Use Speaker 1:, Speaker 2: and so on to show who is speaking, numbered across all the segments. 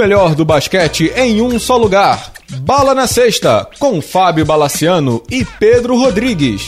Speaker 1: melhor do basquete em um só lugar. Bala na Sexta, com Fábio Balaciano e Pedro Rodrigues.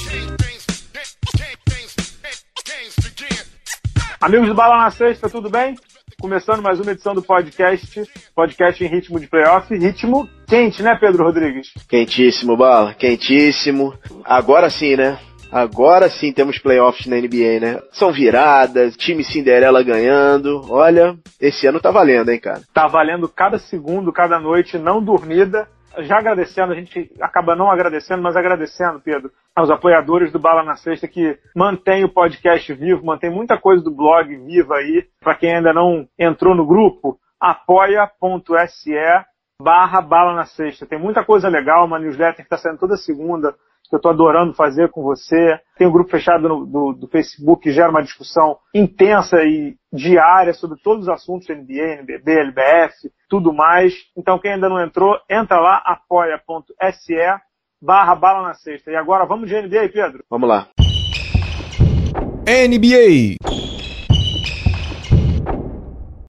Speaker 2: Amigos do Bala na Sexta, tudo bem? Começando mais uma edição do podcast, podcast em ritmo de playoff, ritmo quente, né, Pedro Rodrigues?
Speaker 3: Quentíssimo, Bala, quentíssimo. Agora sim, né? Agora sim temos playoffs na NBA, né? São viradas, time Cinderela ganhando. Olha, esse ano tá valendo, hein, cara?
Speaker 2: Tá valendo cada segundo, cada noite, não dormida. Já agradecendo, a gente acaba não agradecendo, mas agradecendo, Pedro, aos apoiadores do Bala na Sexta que mantém o podcast vivo, mantém muita coisa do blog viva aí. Para quem ainda não entrou no grupo, apoia.se barra Bala na Sexta. Tem muita coisa legal, uma newsletter que está saindo toda segunda, que eu estou adorando fazer com você. Tem um grupo fechado no, do, do, Facebook que gera uma discussão intensa e diária sobre todos os assuntos NBA, NBB, LBF, tudo mais. Então quem ainda não entrou, entra lá, apoia.se barra bala na sexta. E agora vamos de NBA, Pedro?
Speaker 3: Vamos lá.
Speaker 1: NBA.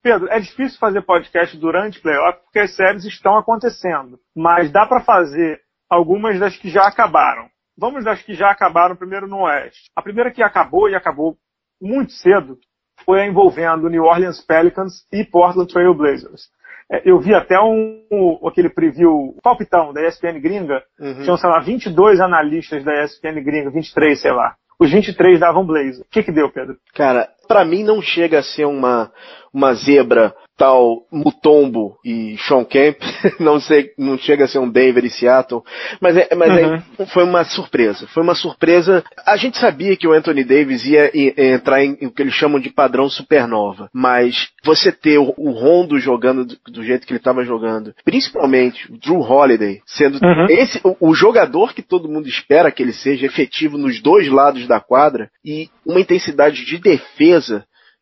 Speaker 2: Pedro, é difícil fazer podcast durante playoff porque as séries estão acontecendo. Mas dá para fazer algumas das que já acabaram. Vamos das que já acabaram primeiro no Oeste. A primeira que acabou e acabou muito cedo foi a envolvendo New Orleans Pelicans e Portland Trail Blazers. É, eu vi até um, um, aquele preview palpitão da ESPN gringa, uhum. tinham, sei lá, 22 analistas da ESPN gringa, 23, sei lá. Os 23 davam Blazer. O que que deu, Pedro?
Speaker 3: Cara, para mim não chega a ser uma, uma zebra tal Mutombo e Sean Kemp, não sei, não chega a ser um Denver e Seattle, mas, é, mas é, uhum. é, foi uma surpresa. Foi uma surpresa. A gente sabia que o Anthony Davis ia, ia entrar em, em, o que eles chamam de padrão supernova, mas você ter o, o Rondo jogando do, do, jeito que ele estava jogando, principalmente o Drew Holiday, sendo uhum. esse o, o jogador que todo mundo espera que ele seja efetivo nos dois lados da quadra e uma intensidade de defesa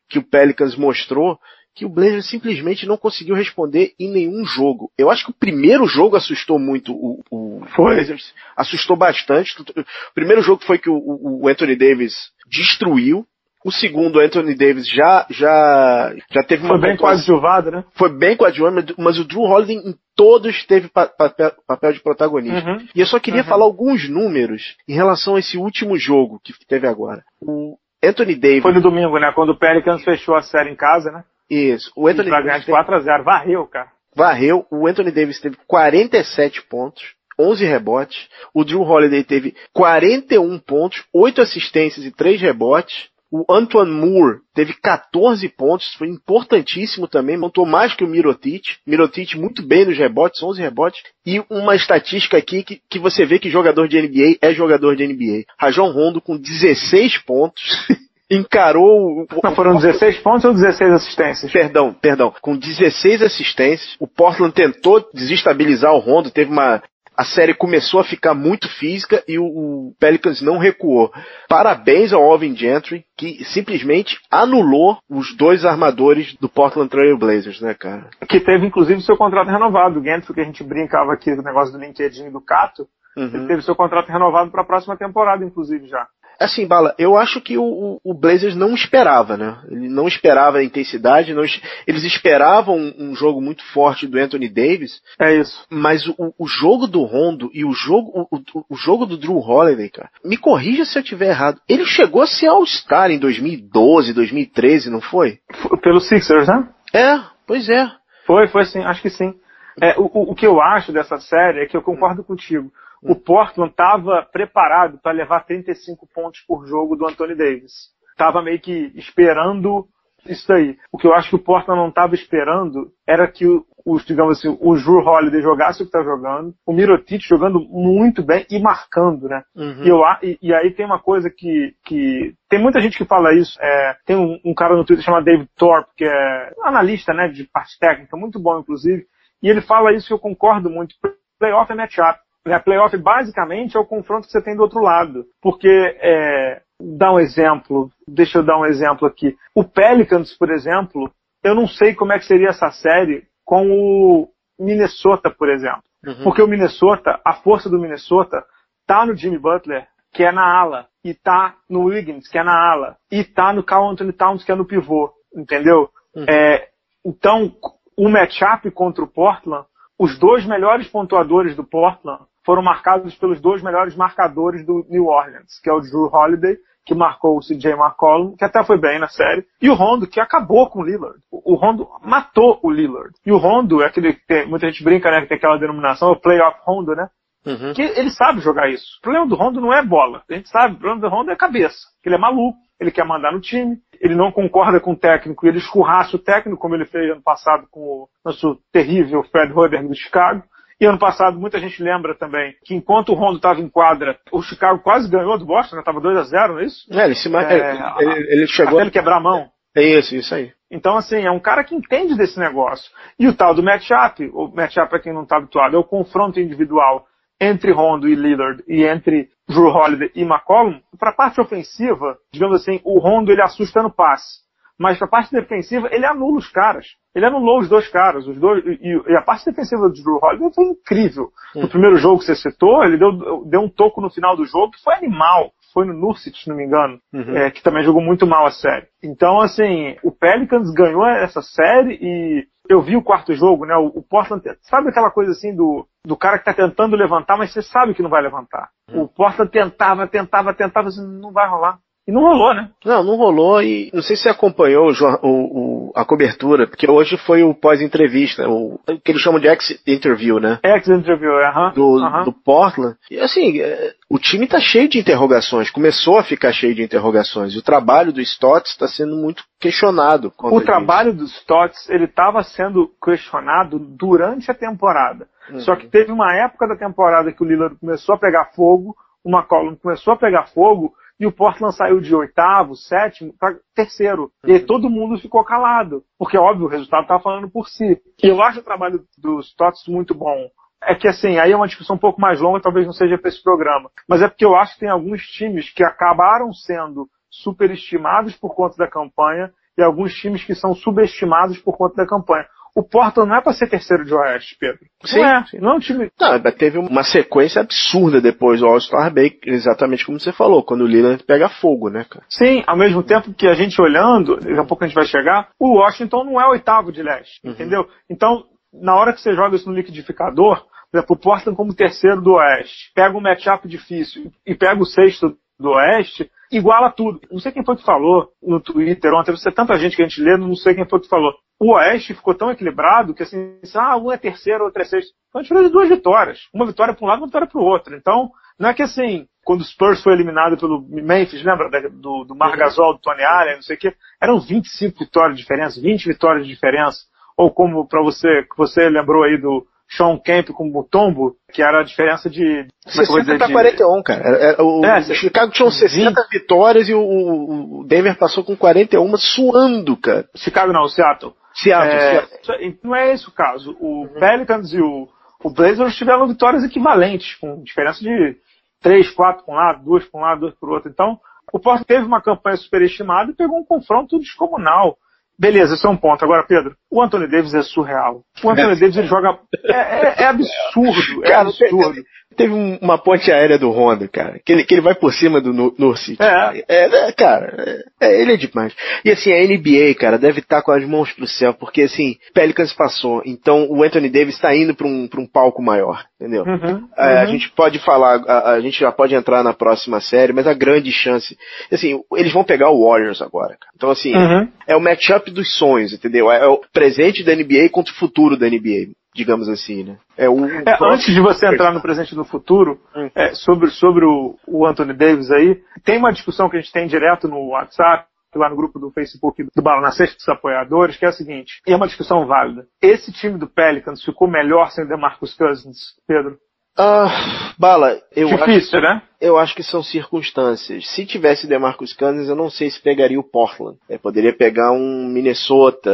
Speaker 3: que o Pelicans mostrou que o Blazers simplesmente não conseguiu responder em nenhum jogo. Eu acho que o primeiro jogo assustou muito o, o Blazers, assustou bastante. O primeiro jogo foi que o, o Anthony Davis destruiu. O segundo, o Anthony Davis já, já, já teve
Speaker 2: uma. Foi bem coadjuvado, né?
Speaker 3: Foi bem coadjuvado, mas o Drew Holiday em todos teve pa papel, papel, de protagonista. Uhum. E eu só queria uhum. falar alguns números em relação a esse último jogo que teve agora. O Anthony Davis.
Speaker 2: Foi no domingo, né? Quando o Pelicans fechou a série em casa, né?
Speaker 3: Isso. O Anthony
Speaker 2: pra ganhar de 4x0. Varreu, cara.
Speaker 3: Varreu. O Anthony Davis teve 47 pontos. 11 rebotes. O Drew Holiday teve 41 pontos, 8 assistências e 3 rebotes. O Antoine Moore teve 14 pontos, foi importantíssimo também, montou mais que o Mirotic. Mirotic muito bem nos rebotes, 11 rebotes. E uma estatística aqui que, que você vê que jogador de NBA é jogador de NBA. Rajon Rondo com 16 pontos. encarou.
Speaker 2: Não, foram 16 pontos ou 16 assistências?
Speaker 3: Perdão, perdão. Com 16 assistências, o Portland tentou desestabilizar o Rondo, teve uma. A série começou a ficar muito física e o, o Pelicans não recuou. Parabéns ao Alvin Gentry, que simplesmente anulou os dois armadores do Portland Trail Blazers, né, cara?
Speaker 2: Que teve, inclusive, seu contrato renovado. O Gentry, que a gente brincava aqui do negócio do LinkedIn do Cato, uhum. ele teve seu contrato renovado para a próxima temporada, inclusive, já.
Speaker 3: Assim, Bala, eu acho que o, o, Blazers não esperava, né? Ele não esperava a intensidade, não, eles esperavam um, um, jogo muito forte do Anthony Davis.
Speaker 2: É isso.
Speaker 3: Mas o, o jogo do Rondo e o jogo, o, o, jogo do Drew Holiday, cara, me corrija se eu estiver errado. Ele chegou a ser All-Star em 2012, 2013, não foi?
Speaker 2: Pelo Sixers, né?
Speaker 3: É, pois é.
Speaker 2: Foi, foi sim, acho que sim. É, o, o que eu acho dessa série é que eu concordo contigo o Portland estava preparado para levar 35 pontos por jogo do Anthony Davis. Estava meio que esperando isso aí. O que eu acho que o Portland não estava esperando era que os, digamos assim, o Drew Holiday jogasse o que está jogando, o Mirotic jogando muito bem e marcando, né? Uhum. E, eu, e, e, aí tem uma coisa que, que tem muita gente que fala isso. É, tem um, um, cara no Twitter chamado David Thorpe, que é analista, né, de parte técnica, muito bom inclusive, e ele fala isso que eu concordo muito. Playoff é matchup. Né, playoff basicamente é o confronto que você tem do outro lado. Porque, é, dá um exemplo, deixa eu dar um exemplo aqui. O Pelicans, por exemplo, eu não sei como é que seria essa série com o Minnesota, por exemplo. Uhum. Porque o Minnesota, a força do Minnesota, tá no Jimmy Butler, que é na ala, e tá no Wiggins, que é na ala, e tá no Carl Anthony Towns, que é no pivô, entendeu? Uhum. É, então, o matchup contra o Portland, os dois melhores pontuadores do Portland foram marcados pelos dois melhores marcadores do New Orleans, que é o Drew Holiday, que marcou o CJ McCollum, que até foi bem na série, e o Rondo, que acabou com o Lillard. O Rondo matou o Lillard. E o Rondo é aquele que tem, muita gente brinca, né, que tem aquela denominação, o playoff Rondo, né? Uhum. Que ele sabe jogar isso. O problema do Rondo não é bola. A gente sabe, o problema do Rondo é cabeça. Ele é maluco, ele quer mandar no time, ele não concorda com o técnico, ele escurraça o técnico, como ele fez ano passado com o nosso terrível Fred Hoiberg do Chicago. E ano passado, muita gente lembra também que enquanto o Rondo estava em quadra, o Chicago quase ganhou do Boston, né? Tava 2 a 0 não é isso?
Speaker 3: É, ele, se é, ele, ele, chegou.
Speaker 2: Até ele quebrar a mão.
Speaker 3: É isso, isso aí.
Speaker 2: Então, assim, é um cara que entende desse negócio. E o tal do matchup, o matchup para quem não está habituado, é o confronto individual entre Rondo e Lillard e entre Drew Holiday e McCollum. Para a parte ofensiva, digamos assim, o Rondo ele assusta no passe. Mas para a parte defensiva, ele anula os caras. Ele anulou os dois caras. Os dois, e, e a parte defensiva do Drew Holiday foi incrível. No primeiro jogo que você citou, ele deu, deu um toco no final do jogo que foi animal. Foi no Nursit, se não me engano, uhum. é, que também jogou muito mal a série. Então, assim, o Pelicans ganhou essa série e eu vi o quarto jogo, né? O, o Portland, sabe aquela coisa assim do, do cara que tá tentando levantar, mas você sabe que não vai levantar. Uhum. O Portland tentava, tentava, tentava, assim, não vai rolar. E não rolou, né?
Speaker 3: Não, não rolou e não sei se você acompanhou o, o, a cobertura, porque hoje foi o pós-entrevista, o, que eles chamam de ex-interview, né?
Speaker 2: Ex-interview, aham. Uh -huh.
Speaker 3: do,
Speaker 2: uh -huh.
Speaker 3: do Portland. E assim, é, o time tá cheio de interrogações, começou a ficar cheio de interrogações. O trabalho do Stotts está sendo muito questionado.
Speaker 2: O trabalho do Stotts, ele estava sendo questionado durante a temporada. Uhum. Só que teve uma época da temporada que o Lillard começou a pegar fogo, o McCollum começou a pegar fogo, e o Portland saiu de oitavo, sétimo, para terceiro. E aí uhum. todo mundo ficou calado. Porque, óbvio, o resultado estava falando por si. E eu acho o trabalho dos Tots muito bom. É que, assim, aí é uma discussão um pouco mais longa, talvez não seja para esse programa. Mas é porque eu acho que tem alguns times que acabaram sendo superestimados por conta da campanha e alguns times que são subestimados por conta da campanha o Portland não é para ser terceiro de Oeste, Pedro.
Speaker 3: Sim, não é. Não é um time. Não, teve uma sequência absurda depois do All-Star Break, exatamente como você falou, quando o Lillard pega fogo, né, cara?
Speaker 2: Sim, ao mesmo tempo que a gente olhando, daqui a pouco a gente vai chegar, o Washington não é oitavo de leste, uhum. entendeu? Então, na hora que você joga isso no liquidificador, por exemplo, o Portland como terceiro do Oeste, pega um matchup difícil e pega o sexto do Oeste, iguala tudo. Não sei quem foi que falou no Twitter ontem, você tanta gente que a gente lê, não sei quem foi que falou. O Oeste ficou tão equilibrado que assim, ah, um é terceiro, outro é sexto. Então a gente fez duas vitórias. Uma vitória para um lado, uma vitória para o outro. Então, não é que assim, quando o Spurs foi eliminado pelo Memphis, lembra do, do Margasol, do Tony Allen, não sei o quê, eram 25 vitórias de diferença, 20 vitórias de diferença. Ou como para você, que você lembrou aí do, Sean Kemp com o Mutombo, que era a diferença de.
Speaker 3: 60 para 41, cara. É, é, o, é, Chicago tinha 60 20. vitórias e o, o, Denver passou com 41 suando, cara.
Speaker 2: Chicago não, o Seattle.
Speaker 3: Seattle, é, Seattle.
Speaker 2: Não é esse o caso. O uhum. Pelicans e o, o Blazers tiveram vitórias equivalentes, com diferença de 3, 4 para um lado, 2 para um lado, 2 para o outro. Então, o Porto teve uma campanha superestimada e pegou um confronto descomunal. Beleza, esse é um ponto. Agora, Pedro, o Anthony Davis é surreal. O Anthony Davis ele joga. É, é, é absurdo. É Cara, absurdo.
Speaker 3: Teve uma ponte aérea do Honda, cara, que ele, que ele vai por cima do Nurse. É. é. Né, cara, é, é, ele é demais. E assim, a NBA, cara, deve estar tá com as mãos pro céu, porque assim, Pelicans passou, então o Anthony Davis está indo para um, pra um palco maior, entendeu? Uhum, uhum. A gente pode falar, a, a, gente já pode entrar na próxima série, mas a grande chance, assim, eles vão pegar o Warriors agora, cara. Então assim, uhum. é o matchup dos sonhos, entendeu? É, é o presente da NBA contra o futuro da NBA digamos assim, né?
Speaker 2: É, o, é, antes de você entrar no presente e no futuro, hum. é, sobre, sobre o, o Anthony Davis aí, tem uma discussão que a gente tem direto no WhatsApp, lá no grupo do Facebook do Bala na Sexta dos apoiadores, que é a seguinte, e é uma discussão válida. Esse time do Pelicans ficou melhor sem o DeMarcus Cousins, Pedro?
Speaker 3: Ah, Bala, eu
Speaker 2: Difícil,
Speaker 3: acho,
Speaker 2: né?
Speaker 3: Eu acho que são circunstâncias. Se tivesse DeMarcus Cousins, eu não sei se pegaria o Portland. É, poderia pegar um Minnesota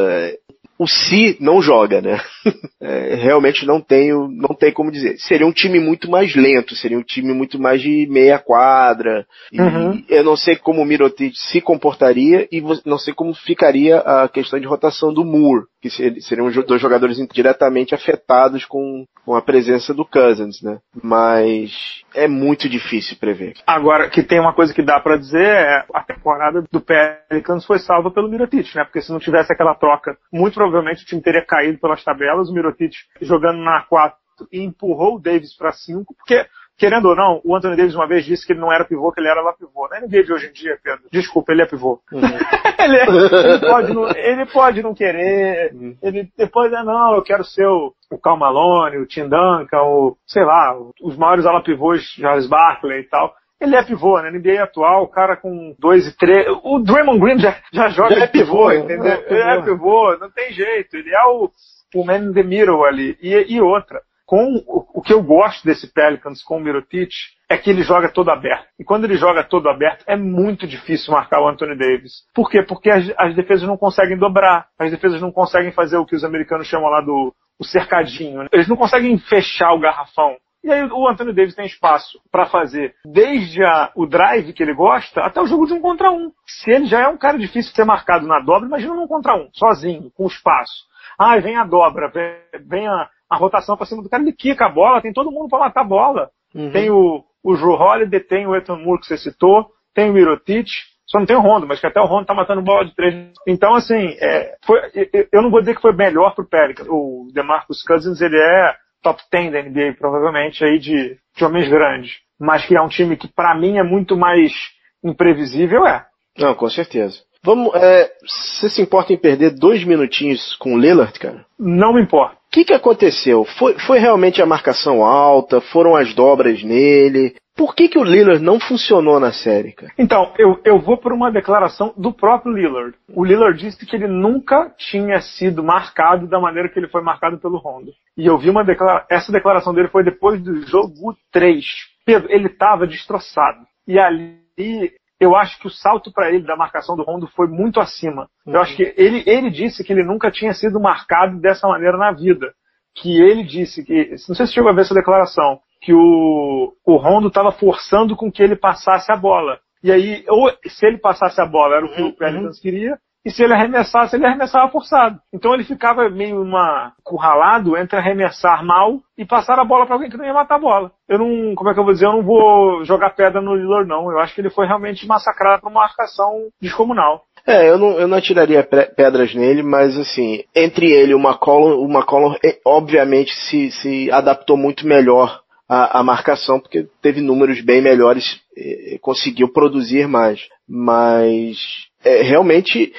Speaker 3: o Si não joga, né? É, realmente não tenho, não tem como dizer. Seria um time muito mais lento, seria um time muito mais de meia quadra. Uhum. eu não sei como o Mirotic se comportaria e não sei como ficaria a questão de rotação do Moore. Que seriam dois jogadores diretamente afetados com, com a presença do Cousins, né? Mas é muito difícil prever.
Speaker 2: Agora, que tem uma coisa que dá para dizer é a temporada do Pelicans foi salva pelo Mirotic, né? Porque se não tivesse aquela troca, muito provavelmente o time teria caído pelas tabelas, o Mirotic jogando na 4 e empurrou o Davis para 5, porque querendo ou não, o Anthony Davis uma vez disse que ele não era pivô, que ele era lá pivô. Na NBA de hoje em dia, Pedro, desculpa, ele é pivô. Uhum. ele, é, ele, pode não, ele, pode não, querer, uhum. ele depois, é não, eu quero ser o, o Cal Malone, o Tim Duncan, o, sei lá, os maiores ala pivôs, Charles Barkley e tal. Ele é pivô, né? NBA atual, o cara com 2 e 3. O Draymond Green já, já joga já é pivô, pivô, entendeu? É ele é pivô, não tem jeito. Ele é o, o man in the middle ali. E, e outra, com o, que eu gosto desse Pelicans com o Mirotic é que ele joga todo aberto. E quando ele joga todo aberto, é muito difícil marcar o Anthony Davis. Por quê? Porque as, as defesas não conseguem dobrar. As defesas não conseguem fazer o que os americanos chamam lá do cercadinho. Né? Eles não conseguem fechar o garrafão. E aí o Anthony Davis tem espaço para fazer desde a, o drive que ele gosta até o jogo de um contra um. Se ele já é um cara difícil de ser marcado na dobra, imagina um contra um, sozinho, com espaço. Ah, vem a dobra, vem, vem a, a rotação para cima do cara, ele quica a bola, tem todo mundo para matar a bola. Uhum. Tem o, o Drew Holiday, tem o Ethan Moore que você citou, tem o Mirotic, só não tem o Rondo, mas que até o Rondo tá matando bola de três. Então, assim, é, foi, eu não vou dizer que foi melhor pro Pelicans. O DeMarcus Cousins, ele é top 10 da NBA, provavelmente, aí de, de homens grandes. Mas que é um time que, para mim, é muito mais imprevisível, é.
Speaker 3: Não, com certeza. Vamos, é, você se importa em perder dois minutinhos com o Lillard, cara?
Speaker 2: Não me importa.
Speaker 3: O que, que aconteceu? Foi, foi realmente a marcação alta? Foram as dobras nele? Por que, que o Lillard não funcionou na série, cara?
Speaker 2: Então, eu, eu vou por uma declaração do próprio Lillard. O Lillard disse que ele nunca tinha sido marcado da maneira que ele foi marcado pelo Rondo. E eu vi uma declaração, essa declaração dele foi depois do jogo 3. Pedro, ele estava destroçado. E ali eu acho que o salto para ele da marcação do Rondo foi muito acima. Uhum. Eu acho que ele, ele disse que ele nunca tinha sido marcado dessa maneira na vida. Que ele disse que, não sei se chegou a ver essa declaração, que o, o Rondo estava forçando com que ele passasse a bola. E aí, ou se ele passasse a bola, era o que uhum. o Pelicans queria, e se ele arremessasse, ele arremessava forçado. Então ele ficava meio uma curralado entre arremessar mal e passar a bola para alguém que não ia matar a bola. Eu não, como é que eu vou dizer, eu não vou jogar pedra no Lillard não. Eu acho que ele foi realmente massacrado por uma marcação descomunal.
Speaker 3: É, eu não, eu não atiraria pedras nele, mas assim, entre ele e o McCollum, o McCollum é, obviamente se, se adaptou muito melhor à, à marcação, porque teve números bem melhores, conseguiu produzir mais. Mas é, realmente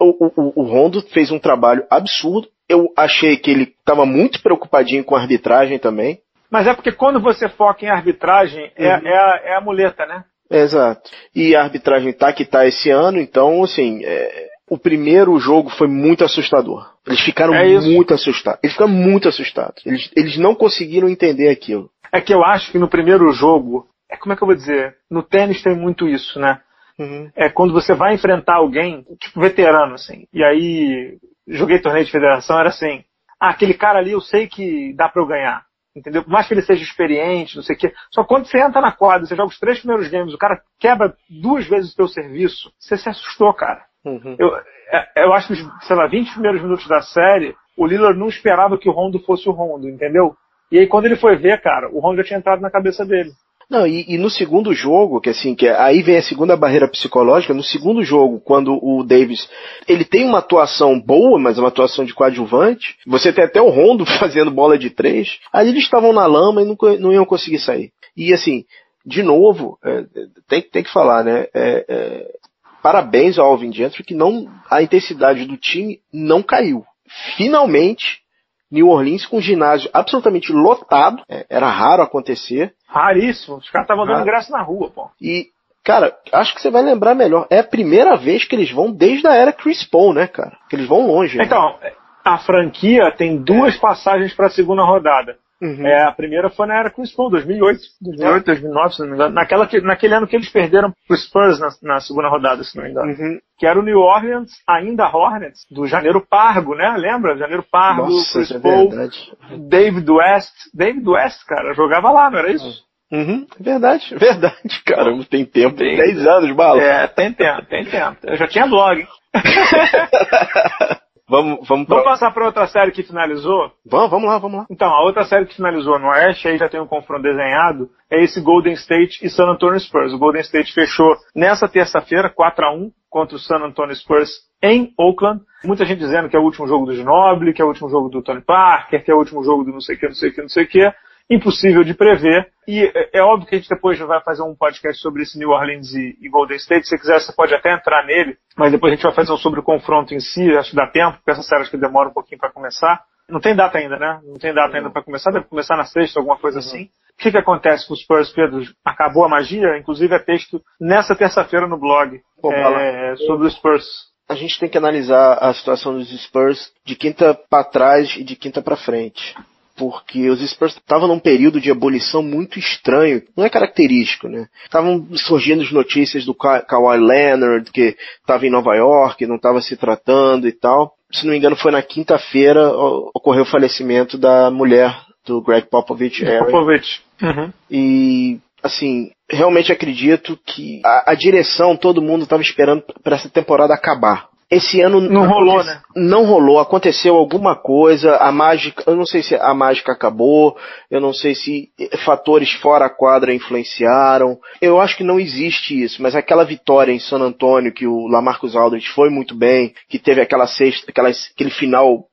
Speaker 3: o, o, o Rondo fez um trabalho absurdo. Eu achei que ele estava muito preocupadinho com a arbitragem também.
Speaker 2: Mas é porque quando você foca em arbitragem, é, uhum. é, a, é a muleta, né?
Speaker 3: Exato. E a arbitragem tá que tá esse ano, então, assim, é, o primeiro jogo foi muito assustador. Eles ficaram é muito assustados. Eles ficaram muito assustados. Eles, eles não conseguiram entender aquilo.
Speaker 2: É que eu acho que no primeiro jogo, é como é que eu vou dizer? No tênis tem muito isso, né? Uhum. É quando você vai enfrentar alguém, tipo veterano, assim. E aí, joguei torneio de federação, era assim, ah, aquele cara ali eu sei que dá para eu ganhar. Entendeu? Por mais que ele seja experiente, não sei o quê. Só quando você entra na quadra, você joga os três primeiros games, o cara quebra duas vezes o teu serviço, você se assustou, cara. Uhum. Eu, é, eu acho que, sei lá, 20 primeiros minutos da série, o Lillard não esperava que o Rondo fosse o Rondo, entendeu? E aí quando ele foi ver, cara, o Rondo já tinha entrado na cabeça dele.
Speaker 3: Não, e, e, no segundo jogo, que assim, que aí vem a segunda barreira psicológica, no segundo jogo, quando o Davis, ele tem uma atuação boa, mas uma atuação de coadjuvante, você tem até o Rondo fazendo bola de três, aí eles estavam na lama e não, não iam conseguir sair. E assim, de novo, é, tem, tem que falar, né, é, é, parabéns ao Alvin Gentry que não, a intensidade do time não caiu. Finalmente, New Orleans com ginásio absolutamente lotado, é, era raro acontecer.
Speaker 2: Raríssimo, os caras estavam dando ingresso na rua, pô.
Speaker 3: E, cara, acho que você vai lembrar melhor, é a primeira vez que eles vão desde a era Chris Paul, né, cara? Que eles vão longe.
Speaker 2: Né? Então, a franquia tem duas passagens para a segunda rodada. Uhum. É, a primeira foi na era Chris Paul, 2008, 2008, 2009, se não me engano. Naquela que, naquele ano que eles perderam pro Spurs na, na segunda rodada, se não me engano. Uhum. Que era o New Orleans, ainda Hornets, do Janeiro Pargo, né? Lembra? Janeiro Pargo, Nossa, Chris é Paul, David West. David West, cara, jogava lá, não era isso?
Speaker 3: Uhum, é verdade, é verdade, cara. Tem tempo, tem 10 anos, bala.
Speaker 2: É, tem tempo, tem tempo. Eu já tinha blog, hein?
Speaker 3: Vamos, vamos,
Speaker 2: vamos passar para outra série que finalizou?
Speaker 3: Vamos, vamos lá, vamos lá.
Speaker 2: Então, a outra série que finalizou no Oeste, aí já tem um confronto desenhado, é esse Golden State e San Antonio Spurs. O Golden State fechou nessa terça-feira, 4 a 1 contra o San Antonio Spurs em Oakland. Muita gente dizendo que é o último jogo do Ginobili, que é o último jogo do Tony Parker, que é o último jogo do não sei o que, não sei o que, não sei o que impossível de prever. E é, é óbvio que a gente depois vai fazer um podcast sobre esse New Orleans e, e, Golden State. Se quiser, você pode até entrar nele, mas depois a gente vai fazer um sobre o confronto em si. Acho que dá tempo, porque essa série acho que demora um pouquinho para começar. Não tem data ainda, né? Não tem data ainda para começar, deve começar na sexta, alguma coisa uhum. assim. O que, que acontece com os Spurs, Pedro? Acabou a magia? Inclusive é texto nessa terça-feira no blog Pô, é, sobre os Spurs.
Speaker 3: A gente tem que analisar a situação dos Spurs de quinta para trás e de quinta para frente porque os Spurs estavam num período de ebulição muito estranho, não é característico, né? Estavam surgindo as notícias do Ka Kawhi Leonard, que estava em Nova York, não estava se tratando e tal. Se não me engano, foi na quinta-feira ocorreu o falecimento da mulher do Greg Popovich.
Speaker 2: Popovich. Uhum.
Speaker 3: E assim, realmente acredito que a, a direção, todo mundo estava esperando para essa temporada acabar. Esse ano
Speaker 2: não rolou, né?
Speaker 3: Não rolou, aconteceu alguma coisa, a mágica, eu não sei se a mágica acabou, eu não sei se fatores fora a quadra influenciaram. Eu acho que não existe isso, mas aquela vitória em San Antônio que o Lamarcus Aldridge foi muito bem, que teve aquela sexta, aquela, aquele final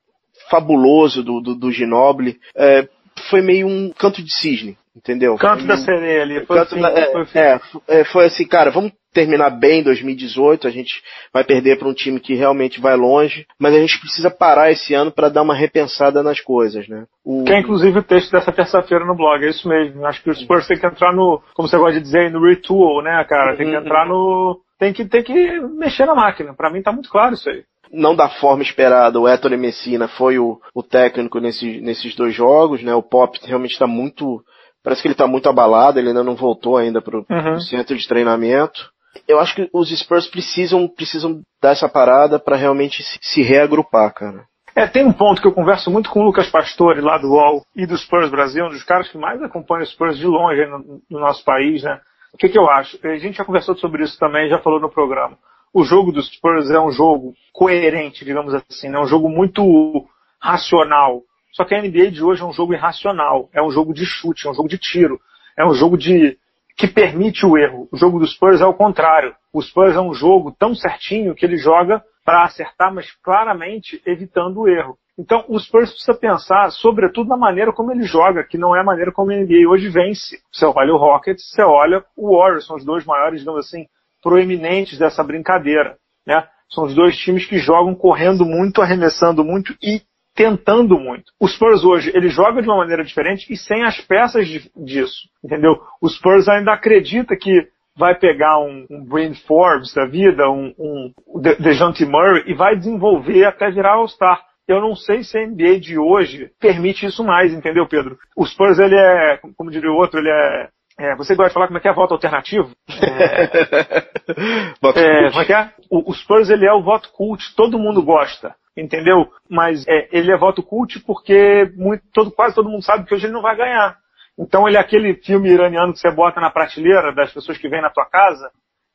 Speaker 3: fabuloso do, do, do Ginobili, é, foi meio um canto de cisne, entendeu?
Speaker 2: Canto da sereia ali. Foi,
Speaker 3: assim, da, é, foi, é, é, foi assim, cara, vamos terminar bem 2018, a gente vai perder para um time que realmente vai longe, mas a gente precisa parar esse ano para dar uma repensada nas coisas, né?
Speaker 2: O... Que é inclusive o texto dessa terça-feira no blog, é isso mesmo. Acho que o Spurs tem que entrar no, como você gosta de dizer, no retool, né, cara? Tem que uhum. entrar no, tem que, tem que mexer na máquina. Para mim tá muito claro isso aí
Speaker 3: não da forma esperada. O Héctor Messina foi o, o técnico nesse, nesses dois jogos, né? O Pop realmente está muito, parece que ele está muito abalado, ele ainda não voltou ainda para o uhum. centro de treinamento eu acho que os Spurs precisam, precisam dar essa parada para realmente se, se reagrupar, cara.
Speaker 2: É, tem um ponto que eu converso muito com o Lucas Pastore lá do UOL e do Spurs Brasil, um dos caras que mais acompanha os Spurs de longe no, no nosso país, né? O que, que eu acho? A gente já conversou sobre isso também, já falou no programa. O jogo dos Spurs é um jogo coerente, digamos assim, é um jogo muito racional. Só que a NBA de hoje é um jogo irracional, é um jogo de chute, é um jogo de tiro, é um jogo de que permite o erro. O jogo dos Spurs é o contrário. O Spurs é um jogo tão certinho que ele joga para acertar, mas claramente evitando o erro. Então, o Spurs precisa pensar, sobretudo, na maneira como ele joga, que não é a maneira como a NBA hoje vence. Você olha o Rockets, você olha o Warriors, são os dois maiores, digamos assim, proeminentes dessa brincadeira. Né? São os dois times que jogam correndo muito, arremessando muito e tentando muito. O Spurs hoje, ele joga de uma maneira diferente e sem as peças de, disso, entendeu? O Spurs ainda acredita que vai pegar um, um Forbes da vida, um, um DeJounte Murray e vai desenvolver até virar All-Star. Eu não sei se a NBA de hoje permite isso mais, entendeu, Pedro? O Spurs, ele é, como diria o outro, ele é é, você gosta de falar como é que é voto alternativo? É, é, como é que é? O, o, Spurs ele é o voto cult, todo mundo gosta entendeu? Mas é, ele é voto cult porque muito, todo, quase todo mundo sabe que hoje ele não vai ganhar. Então ele é aquele filme iraniano que você bota na prateleira das pessoas que vêm na tua casa.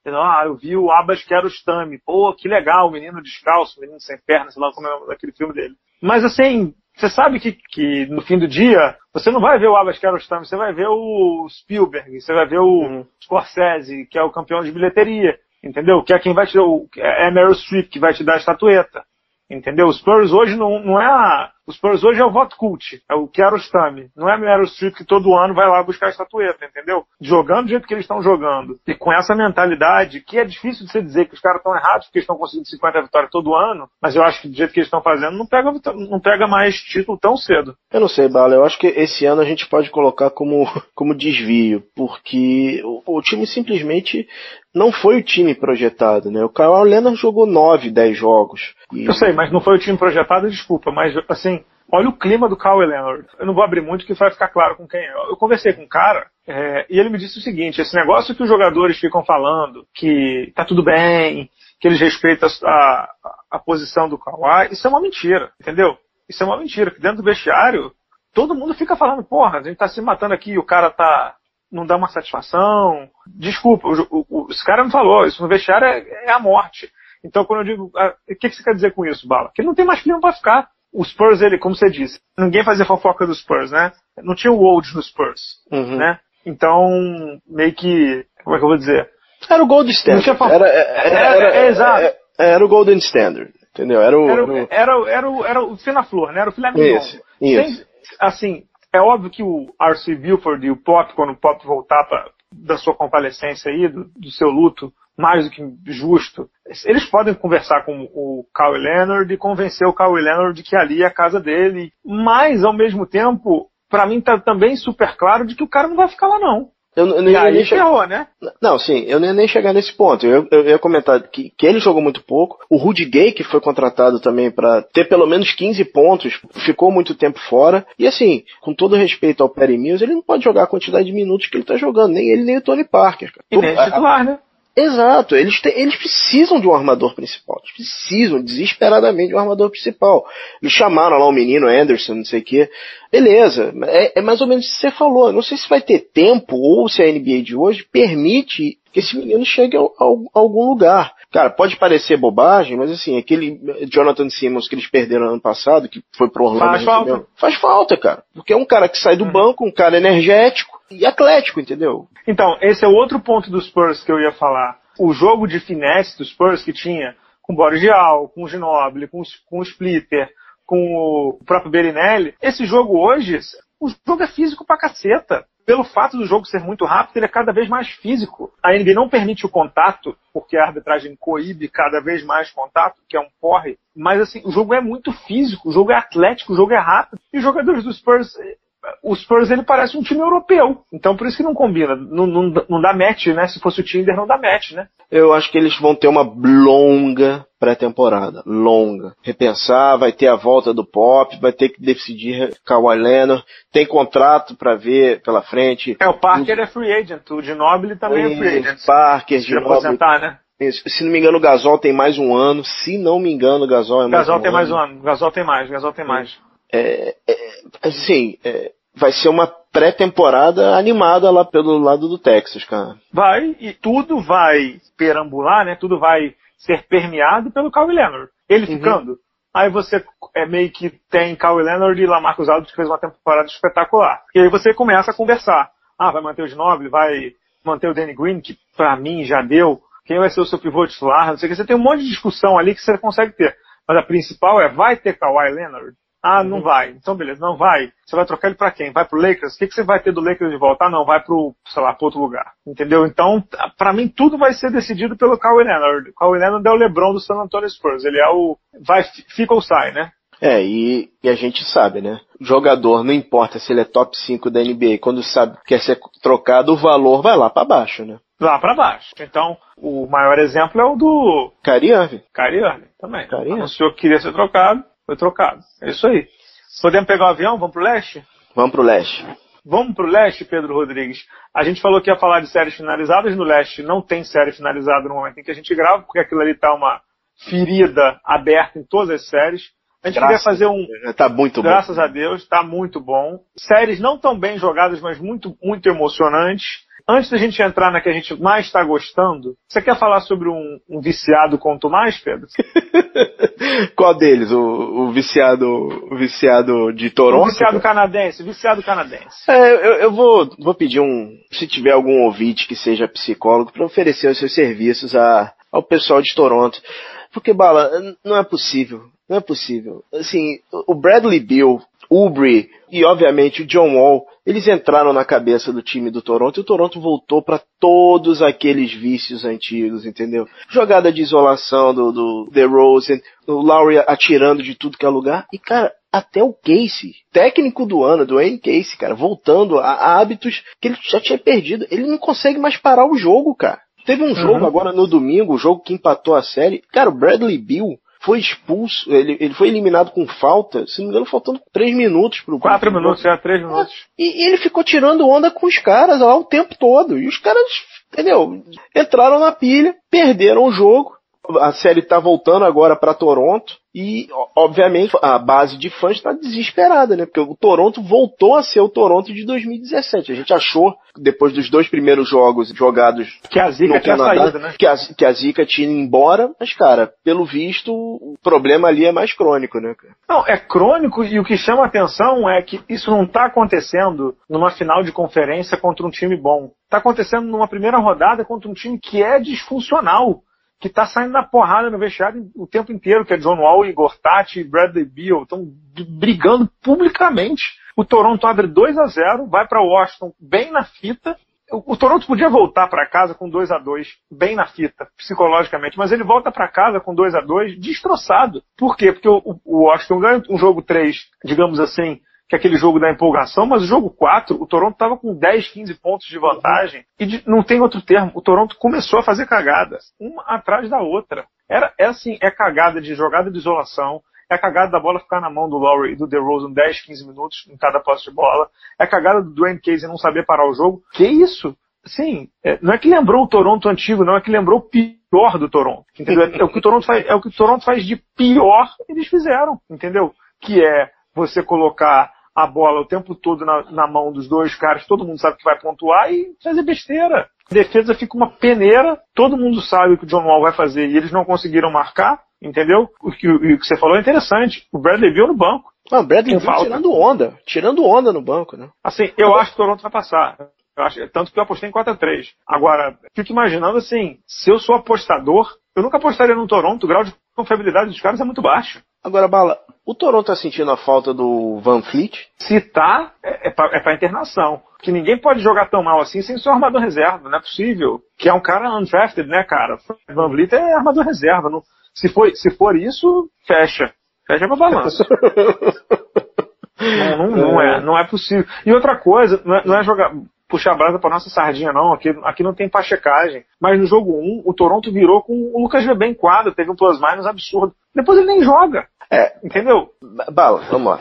Speaker 2: Ah, eu vi o Abbas Kiarostami. Pô, que legal, menino descalço, menino sem pernas, sei lá como é aquele filme dele. Mas assim, você sabe que, que no fim do dia, você não vai ver o Abbas Kiarostami, você vai ver o Spielberg, você vai ver o uhum. Scorsese, que é o campeão de bilheteria, entendeu? Que é quem vai te dar, é Meryl Streep que vai te dar a estatueta. Entendeu? Os Spurs hoje não, não é a. Os Spurs hoje é o voto cult, é o Kiarostami. Não é a Meryl Streep que todo ano vai lá buscar a estatueta, entendeu? Jogando do jeito que eles estão jogando. E com essa mentalidade, que é difícil de você dizer que os caras estão errados porque eles estão conseguindo 50 vitórias todo ano, mas eu acho que do jeito que eles estão fazendo, não pega, não pega mais título tão cedo.
Speaker 3: Eu não sei, Bala. Eu acho que esse ano a gente pode colocar como, como desvio, porque o, o time simplesmente não foi o time projetado, né? O Kyle Leonard jogou 9, 10 jogos.
Speaker 2: E... Eu sei, mas não foi o time projetado, desculpa, mas assim, olha o clima do Kyle Leonard. Eu não vou abrir muito que vai ficar claro com quem é. Eu conversei com um cara é, e ele me disse o seguinte: esse negócio que os jogadores ficam falando, que tá tudo bem, que eles respeitam a, a, a posição do Kawhi, isso é uma mentira, entendeu? Isso é uma mentira, que dentro do vestiário todo mundo fica falando, porra, a gente tá se matando aqui, o cara tá não dá uma satisfação. Desculpa, o, o, esse cara me falou, isso no vestiário é, é, a morte. Então, quando eu digo, ah, o que, que você quer dizer com isso, Bala? Que não tem mais clima para ficar. O Spurs, ele, como você disse, ninguém fazia fofoca dos Spurs, né? Não tinha o Old no Spurs, uhum. né? Então, meio que, como é que eu vou dizer?
Speaker 3: Era o Gold Standard. Era, era, era, é, exato. Era o Golden Standard, entendeu?
Speaker 2: Era o, era, o, era, era, o, era o fina flor, né? Era o filé mignon. Isso, isso. Sem, assim, é óbvio que o R.C. Buford e o Pop, quando o Pop voltar pra, da sua convalescência aí, do, do, seu luto, mais do que justo, eles podem conversar com o Kawhi Leonard e convencer o Kawhi Leonard de que ali é a casa dele, mas ao mesmo tempo, para mim tá também super claro de que o cara não vai ficar lá não.
Speaker 3: Eu, eu, e aí ferrou, né? Não, sim, eu não ia nem chegar nesse ponto. Eu, eu, eu ia comentar que, que ele jogou muito pouco. O Rudy Gay, que foi contratado também para ter pelo menos 15 pontos, ficou muito tempo fora. E assim, com todo respeito ao Perry Mills, ele não pode jogar a quantidade de minutos que ele tá jogando. Nem ele, nem o Tony Parker. Cara.
Speaker 2: E nem titular, né?
Speaker 3: Exato, eles, te, eles precisam de um armador principal. Eles precisam desesperadamente de um armador principal. Eles chamaram lá o menino Anderson, não sei o quê. Beleza, é, é mais ou menos o que você falou. Não sei se vai ter tempo ou se a NBA de hoje permite que esse menino chegue a, a, a, algum lugar. Cara, pode parecer bobagem, mas assim, aquele Jonathan Simmons que eles perderam ano passado, que foi pro Orlando.
Speaker 2: Faz falta.
Speaker 3: Faz falta, cara. Porque é um cara que sai do uhum. banco, um cara energético e atlético, entendeu?
Speaker 2: Então, esse é outro ponto dos Spurs que eu ia falar. O jogo de finesse dos Spurs que tinha com o Boris Dial, com o Ginobili, com, com o Splitter, com o próprio Berinelli. Esse jogo hoje, o jogo é físico pra caceta pelo fato do jogo ser muito rápido, ele é cada vez mais físico. A NBA não permite o contato, porque a arbitragem coíbe cada vez mais contato, que é um porre. Mas assim, o jogo é muito físico, o jogo é atlético, o jogo é rápido. E os jogadores do Spurs o Spurs ele parece um time europeu. Então por isso que não combina. Não, não, não dá match, né? Se fosse o Tinder, não dá match, né?
Speaker 3: Eu acho que eles vão ter uma longa pré-temporada. Longa. Repensar, vai ter a volta do Pop, vai ter que decidir Kawhi Leonard. Tem contrato para ver pela frente.
Speaker 2: É, o Parker o... é free agent. O Ginobili também é, é free agent.
Speaker 3: Parker, Ginobili. aposentar, né? Se não me engano, o Gasol tem mais um ano. Se não me engano, o Gasol é mais
Speaker 2: Gasol
Speaker 3: um
Speaker 2: tem
Speaker 3: ano.
Speaker 2: mais um ano. Gasol tem mais. Gasol tem mais
Speaker 3: é, é, assim, é, vai ser uma pré-temporada animada lá pelo lado do Texas, cara.
Speaker 2: Vai, e tudo vai perambular, né? Tudo vai ser permeado pelo Kawhi Leonard. Ele uhum. ficando. Aí você é meio que tem Kawhi Leonard e Lamarcus Aldridge que fez uma temporada espetacular. E aí você começa a conversar. Ah, vai manter o Ginobili, vai manter o Danny Green, que pra mim já deu. Quem vai ser o seu pivô titular? Não sei o que. Você tem um monte de discussão ali que você consegue ter. Mas a principal é, vai ter Kawhi Leonard? Ah, não uhum. vai. Então, beleza, não vai. Você vai trocar ele para quem? Vai pro Lakers? O que, que você vai ter do Lakers de volta? Ah, não, vai pro, sei lá, pro outro lugar. Entendeu? Então, para mim, tudo vai ser decidido pelo Kawhi Leonard. O Kawhi Leonard é o LeBron do San Antonio Spurs. Ele é o, vai, fica ou sai, né?
Speaker 3: É, e, e, a gente sabe, né? Jogador, não importa se ele é top 5 da NBA, quando sabe que quer ser trocado, o valor vai lá para baixo, né?
Speaker 2: Lá para baixo. Então, o maior exemplo é o do...
Speaker 3: Kyrie Irving,
Speaker 2: também. Kyrie Anunciou que queria ser trocado foi trocado. É isso aí. Podemos pegar o um avião? Vamos pro leste?
Speaker 3: Vamos pro leste.
Speaker 2: Vamos pro leste, Pedro Rodrigues. A gente falou que ia falar de séries finalizadas. No leste não tem série finalizada no momento em que a gente grava, porque aquilo ali tá uma ferida aberta em todas as séries. A gente Graças, queria fazer um.
Speaker 3: Tá muito
Speaker 2: bom. Graças a Deus, tá muito bom. Séries não tão bem jogadas, mas muito, muito emocionantes. Antes da gente entrar na que a gente mais está gostando, você quer falar sobre um, um viciado quanto mais, Pedro?
Speaker 3: Qual deles? O, o, viciado o viciado de Toronto? O
Speaker 2: viciado canadense, o viciado canadense.
Speaker 3: É, eu, eu, vou, vou pedir um, se tiver algum ouvinte que seja psicólogo, para oferecer os seus serviços a, ao pessoal de Toronto. Porque, Bala, não é possível. Não é possível. Assim, o Bradley Bill, Ubre e, obviamente, o John Wall, eles entraram na cabeça do time do Toronto e o Toronto voltou para todos aqueles vícios antigos, entendeu? Jogada de isolação do, do DeRozan, o Lowry atirando de tudo que é lugar. E, cara, até o Casey, técnico do ano, do Wayne Casey, cara, voltando a, a, hábitos que ele já tinha perdido. Ele não consegue mais parar o jogo, cara. Teve um jogo uhum. agora no domingo, o jogo que empatou a série. Cara, o Bradley Bill foi expulso, ele, ele foi eliminado com falta, se não me engano, faltando três minutos pro
Speaker 2: Quatro minutos, é, três minutos.
Speaker 3: E, e, ele ficou tirando onda com os caras lá o tempo todo. E os caras, entendeu? Entraram na pilha, perderam o jogo. a série está voltando agora para Toronto e, obviamente, a base de fãs está desesperada, né? Porque o Toronto voltou a ser o Toronto de 2017. A gente achou, depois dos dois primeiros jogos jogados
Speaker 2: que a Zica tinha Canadá, saído, né?
Speaker 3: Que a, que a Zica tinha ido embora, mas, cara, pelo visto, o problema ali é mais crônico, né?
Speaker 2: Não, é crônico e o que chama a atenção é que isso não está acontecendo numa final de conferência contra um time bom. Está acontecendo numa primeira rodada contra um time que é disfuncional que está saindo na porrada no vestiário o tempo inteiro, que é John Wall, Igor Tati e Bradley Beal, estão brigando publicamente. O Toronto abre 2 a 0 vai para Washington bem na fita. O, o Toronto podia voltar para casa com 2 a 2 bem na fita, psicologicamente, mas ele volta para casa com 2 a 2 destroçado. Por quê? Porque o, o Washington ganha um jogo 3, digamos assim, que é aquele jogo da empolgação, mas o jogo 4, o Toronto estava com 10, 15 pontos de vantagem e de, não tem outro termo. O Toronto começou a fazer cagadas, uma atrás da outra. Era, é assim, é cagada de jogada de isolação, é cagada da bola ficar na mão do Lowry e do DeRozan 10, 15 minutos em cada posse de bola, é cagada do Dwayne Casey não saber parar o jogo. Que isso? Sim, é, não é que lembrou o Toronto antigo, não é que lembrou o pior do Toronto, entendeu? É o que o Toronto faz, é o que o Toronto faz de pior eles fizeram, entendeu? Que é você colocar a bola o tempo todo na, na, mão dos dois caras, todo mundo sabe que vai pontuar e fazer besteira. A defesa fica uma peneira, todo mundo sabe o que o John Wall vai fazer e eles não conseguiram marcar, entendeu? O que, o, que você falou é interessante. O Bradley viu no banco.
Speaker 3: Não, o Bradley viu tirando onda, tirando onda no banco, né?
Speaker 2: Assim, eu acho que o Toronto vai passar. Eu acho, tanto que eu apostei em 4x3. Agora, fico imaginando assim, se eu sou apostador, eu nunca apostaria no Toronto, o grau de confiabilidade dos caras é muito baixo.
Speaker 3: Agora, Bala, o Toronto tá sentindo a falta do Van Fleet?
Speaker 2: Se tá, é, é pra, é pra internação. Que ninguém pode jogar tão mal assim sem ser um armador reserva, não é possível. Que é um cara undrafted, né, cara? Van Vliet é armador reserva. Não, se, for, se for isso, fecha. Fecha pra balanço. não, não, não, é, não é possível. E outra coisa, não é, não é jogar puxar a brasa para nossa sardinha, não. Aqui, aqui não tem pachecagem. Mas no jogo 1, o Toronto virou com o Lucas Weber em quadra, teve um plus-minus absurdo. Depois ele nem joga. É, entendeu?
Speaker 3: Bala, vamos lá.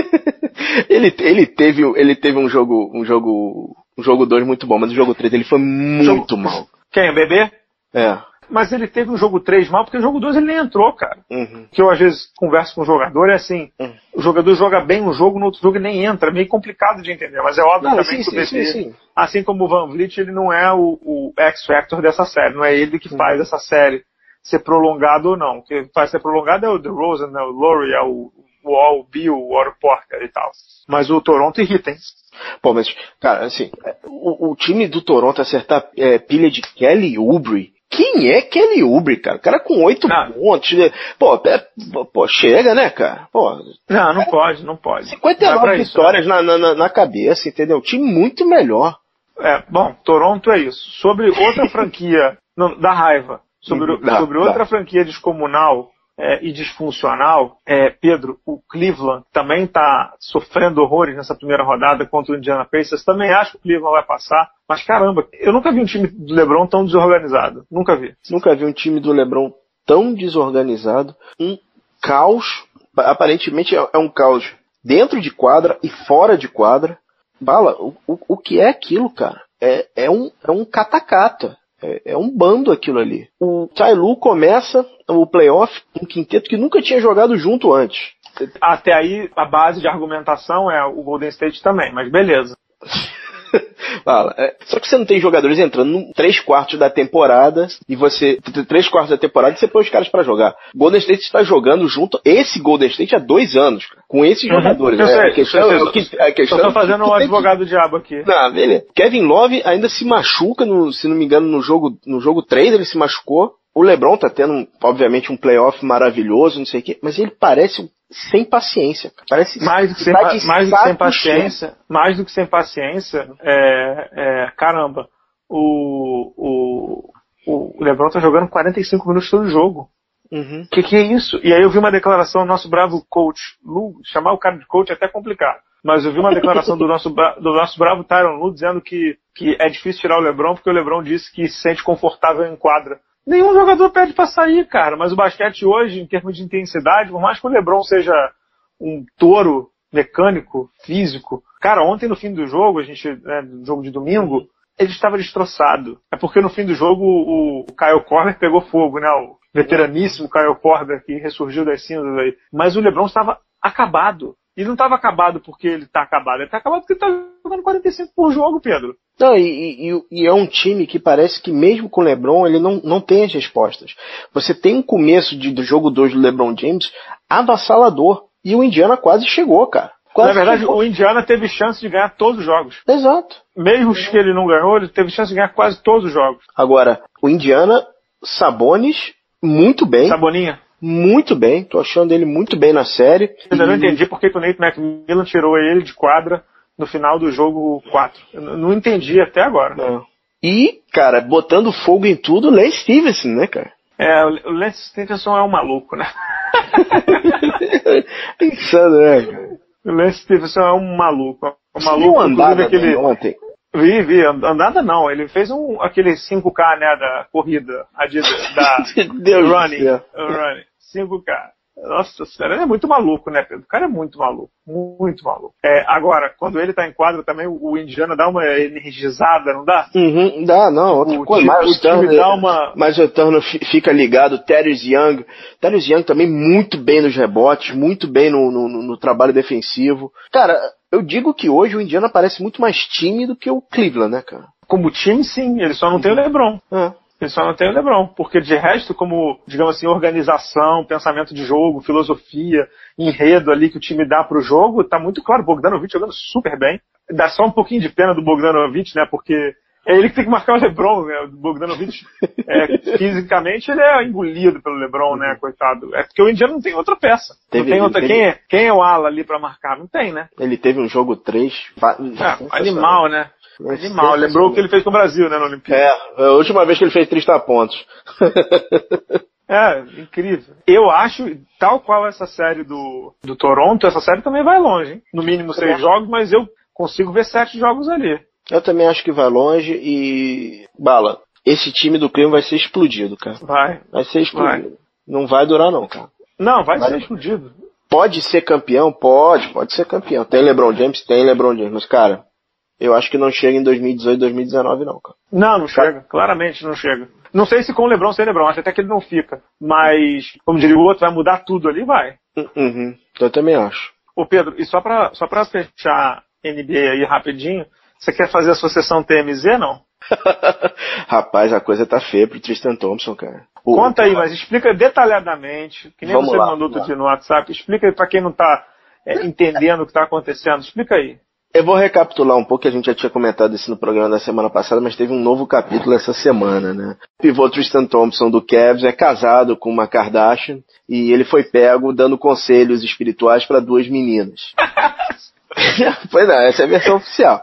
Speaker 3: ele, ele, teve, ele teve um jogo, um jogo, um jogo 2 muito bom, mas o jogo 3 ele foi muito jogo... mal.
Speaker 2: Quem, o bebê?
Speaker 3: É
Speaker 2: mas ele teve um jogo 3 mal, porque o jogo 2 ele nem entrou, cara. Uhum. Que eu às vezes converso com o jogador, é assim, uhum. o jogador joga bem um jogo, no outro jogo ele nem entra, é meio complicado de entender, mas é óbvio não, também sim, que o sim, sim, assim como o Van Vliet, ele não é o, o X-Factor dessa série, não é ele que uhum. faz essa série ser prolongado ou não. O que faz ser prolongado é o DeRozan, né, o Laurie, é o Wall, o Bill, o Oro Porter e tal. Mas o Toronto irrita, hein?
Speaker 3: Pô, mas, cara, assim, o, o time do Toronto acertar é, pilha de Kelly Oubre quem é Kelly Oubre, cara? O cara com oito pontos. Né? Pô, é, pô, chega, né, cara? Pô,
Speaker 2: não, não pode, não pode.
Speaker 3: 59 não vitórias isso, né? na, na, na cabeça, entendeu? Um time muito melhor.
Speaker 2: É, bom, Toronto é isso. Sobre outra franquia não, da raiva, sobre, sobre outra franquia descomunal, é, e disfuncional, é, Pedro, o Cleveland também está sofrendo horrores nessa primeira rodada contra o Indiana Pacers. Também acho que o Cleveland vai passar. Mas caramba, eu nunca vi um time do LeBron tão desorganizado. Nunca vi.
Speaker 3: Nunca vi um time do LeBron tão desorganizado. Um caos. Aparentemente é, é um caos dentro de quadra e fora de quadra. Bala, o, o, o que é aquilo, cara? É, é um, é um catacata. É, é, um bando aquilo ali. O Tailu começa o playoff um quinteto que nunca tinha jogado junto antes.
Speaker 2: Até aí, a base de argumentação é o Golden State também, mas beleza.
Speaker 3: Fala. É, só que você não tem jogadores entrando no três quartos da temporada e você. Três quartos da temporada e você põe os caras para jogar. Golden State está jogando junto esse Golden State há dois anos, com esses uhum. jogadores.
Speaker 2: Eu é, sei, a questão, eu sei, que, a questão tô fazendo um advogado que... diabo aqui.
Speaker 3: Não, beleza. Kevin Love ainda se machuca, no, se não me engano, no jogo, no jogo 3 ele se machucou. O LeBron tá tendo, obviamente, um playoff maravilhoso, não sei o quê, mas ele parece sem paciência. Parece
Speaker 2: mais do que sem, pa mais do que sem paciência. Mais do que sem paciência. É, é, caramba, o, o, o LeBron tá jogando 45 minutos todo jogo. Uhum. Que que é isso? E aí eu vi uma declaração do nosso bravo coach, Lu, chamar o cara de coach é até complicado. Mas eu vi uma declaração do nosso, do nosso bravo Tyron Lu dizendo que, que é difícil tirar o LeBron porque o LeBron disse que se sente confortável em quadra. Nenhum jogador pede para sair, cara. Mas o basquete hoje, em termos de intensidade, por mais que o LeBron seja um touro mecânico, físico. Cara, ontem no fim do jogo, a gente, né, no jogo de domingo, ele estava destroçado. É porque no fim do jogo o, Kyle Korver pegou fogo, né? O veteraníssimo Kyle Korver que ressurgiu das cinzas aí. Mas o LeBron estava acabado. E não estava acabado porque ele está acabado. Ele está acabado porque ele está jogando 45 por jogo, Pedro.
Speaker 3: Não, e, e, e, é um time que parece que mesmo com o LeBron ele não, não tem as respostas. Você tem um começo de, do jogo 2 do LeBron James avassalador. E o Indiana quase chegou, cara. Quase
Speaker 2: Na verdade, chegou. o Indiana teve chance de ganhar todos os jogos.
Speaker 3: Exato.
Speaker 2: Mesmo que ele não ganhou, ele teve chance de ganhar quase todos os jogos.
Speaker 3: Agora, o Indiana, Sabonis, muito bem.
Speaker 2: Saboninha
Speaker 3: muito bem, tô achando ele muito bem na série.
Speaker 2: Eu não entendi porque o Nate McMillan tirou ele de quadra no final do jogo 4. Eu não entendi até agora. Não.
Speaker 3: E, cara, botando fogo em tudo, Lance Stevenson, né, cara?
Speaker 2: É, o Lance Stevenson é um maluco, né?
Speaker 3: Insano, né, cara?
Speaker 2: O Lance Stevenson é um maluco. Um
Speaker 3: maluco, viu andada aquele... ontem?
Speaker 2: Vi, vi, andada não, ele fez um, aquele 5K, né, da corrida, a de, da,
Speaker 3: Deus
Speaker 2: running, running. 5K. Nossa senhora, ele é muito maluco, né, Pedro? O cara é muito maluco. Muito maluco. É, agora, quando ele tá em quadra também, o, Indiana dá uma energizada, não dá?
Speaker 3: Uhum, dá, não. Outra o coisa, time, o time dá uma... Mas o Turner fica ligado, Terry Young. Terry Young também muito bem nos rebotes, muito bem no, no, no trabalho defensivo. Cara, eu digo que hoje o Indiana parece muito mais time do que o Cleveland, né, cara?
Speaker 2: Como time, sim. Ele só não tem o LeBron. É. Ele só não tem o LeBron, porque de resto, como, digamos assim, organização, pensamento de jogo, filosofia, enredo ali que o time dá pro jogo, tá muito claro. O Bogdanovic jogando super bem. Dá só um pouquinho de pena do Bogdanovic, né, porque é ele que tem que marcar o LeBron, né? O Bogdanovic, é, fisicamente, ele é engolido pelo LeBron, né, coitado. É porque o Indiana não tem outra peça. Teve, não tem outra. Teve... Quem, é, quem é o ala ali para marcar? Não tem, né?
Speaker 3: Ele teve um jogo 3.
Speaker 2: É, animal, né? Animal. Lembrou o que ele fez com o Brasil, né, na Olimpíada.
Speaker 3: É, a última vez que ele fez 30 pontos.
Speaker 2: é, incrível. Eu acho, tal qual essa série do, do Toronto, essa série também vai longe, hein? No mínimo seis jogos, mas eu consigo ver sete jogos ali.
Speaker 3: Eu também acho que vai longe e. Bala, esse time do Cleveland vai ser explodido, cara.
Speaker 2: Vai.
Speaker 3: Vai ser explodido. Vai. Não vai durar, não, cara.
Speaker 2: Não, vai, vai ser explodido.
Speaker 3: Pode ser campeão? Pode, pode ser campeão. Tem LeBron James? Tem LeBron James. Mas, cara, eu acho que não chega em 2018, 2019 não, cara.
Speaker 2: Não, não chega. Claramente não chega. Não sei se com o LeBron sem LeBron, acho até que ele não fica. Mas, como diria o outro, vai mudar tudo ali, vai.
Speaker 3: Uhum. Eu também acho.
Speaker 2: Ô Pedro, e só pra, só pra fechar NBA aí rapidinho, você quer fazer a sessão TMZ, não?
Speaker 3: Rapaz, a coisa tá feia pro Tristan Thompson, cara.
Speaker 2: O... Conta aí, mas explica detalhadamente, que nem Vamos você lá, mandou tudo no WhatsApp, explica aí pra quem não tá é, entendendo o que tá acontecendo, explica aí.
Speaker 3: Eu vou recapitular um pouco, a gente já tinha comentado isso no programa da semana passada, mas teve um novo capítulo essa semana, né? O pivô Tristan Thompson do Cavs é casado com uma Kardashian e ele foi pego dando conselhos espirituais para duas meninas. pois é, essa é a versão oficial.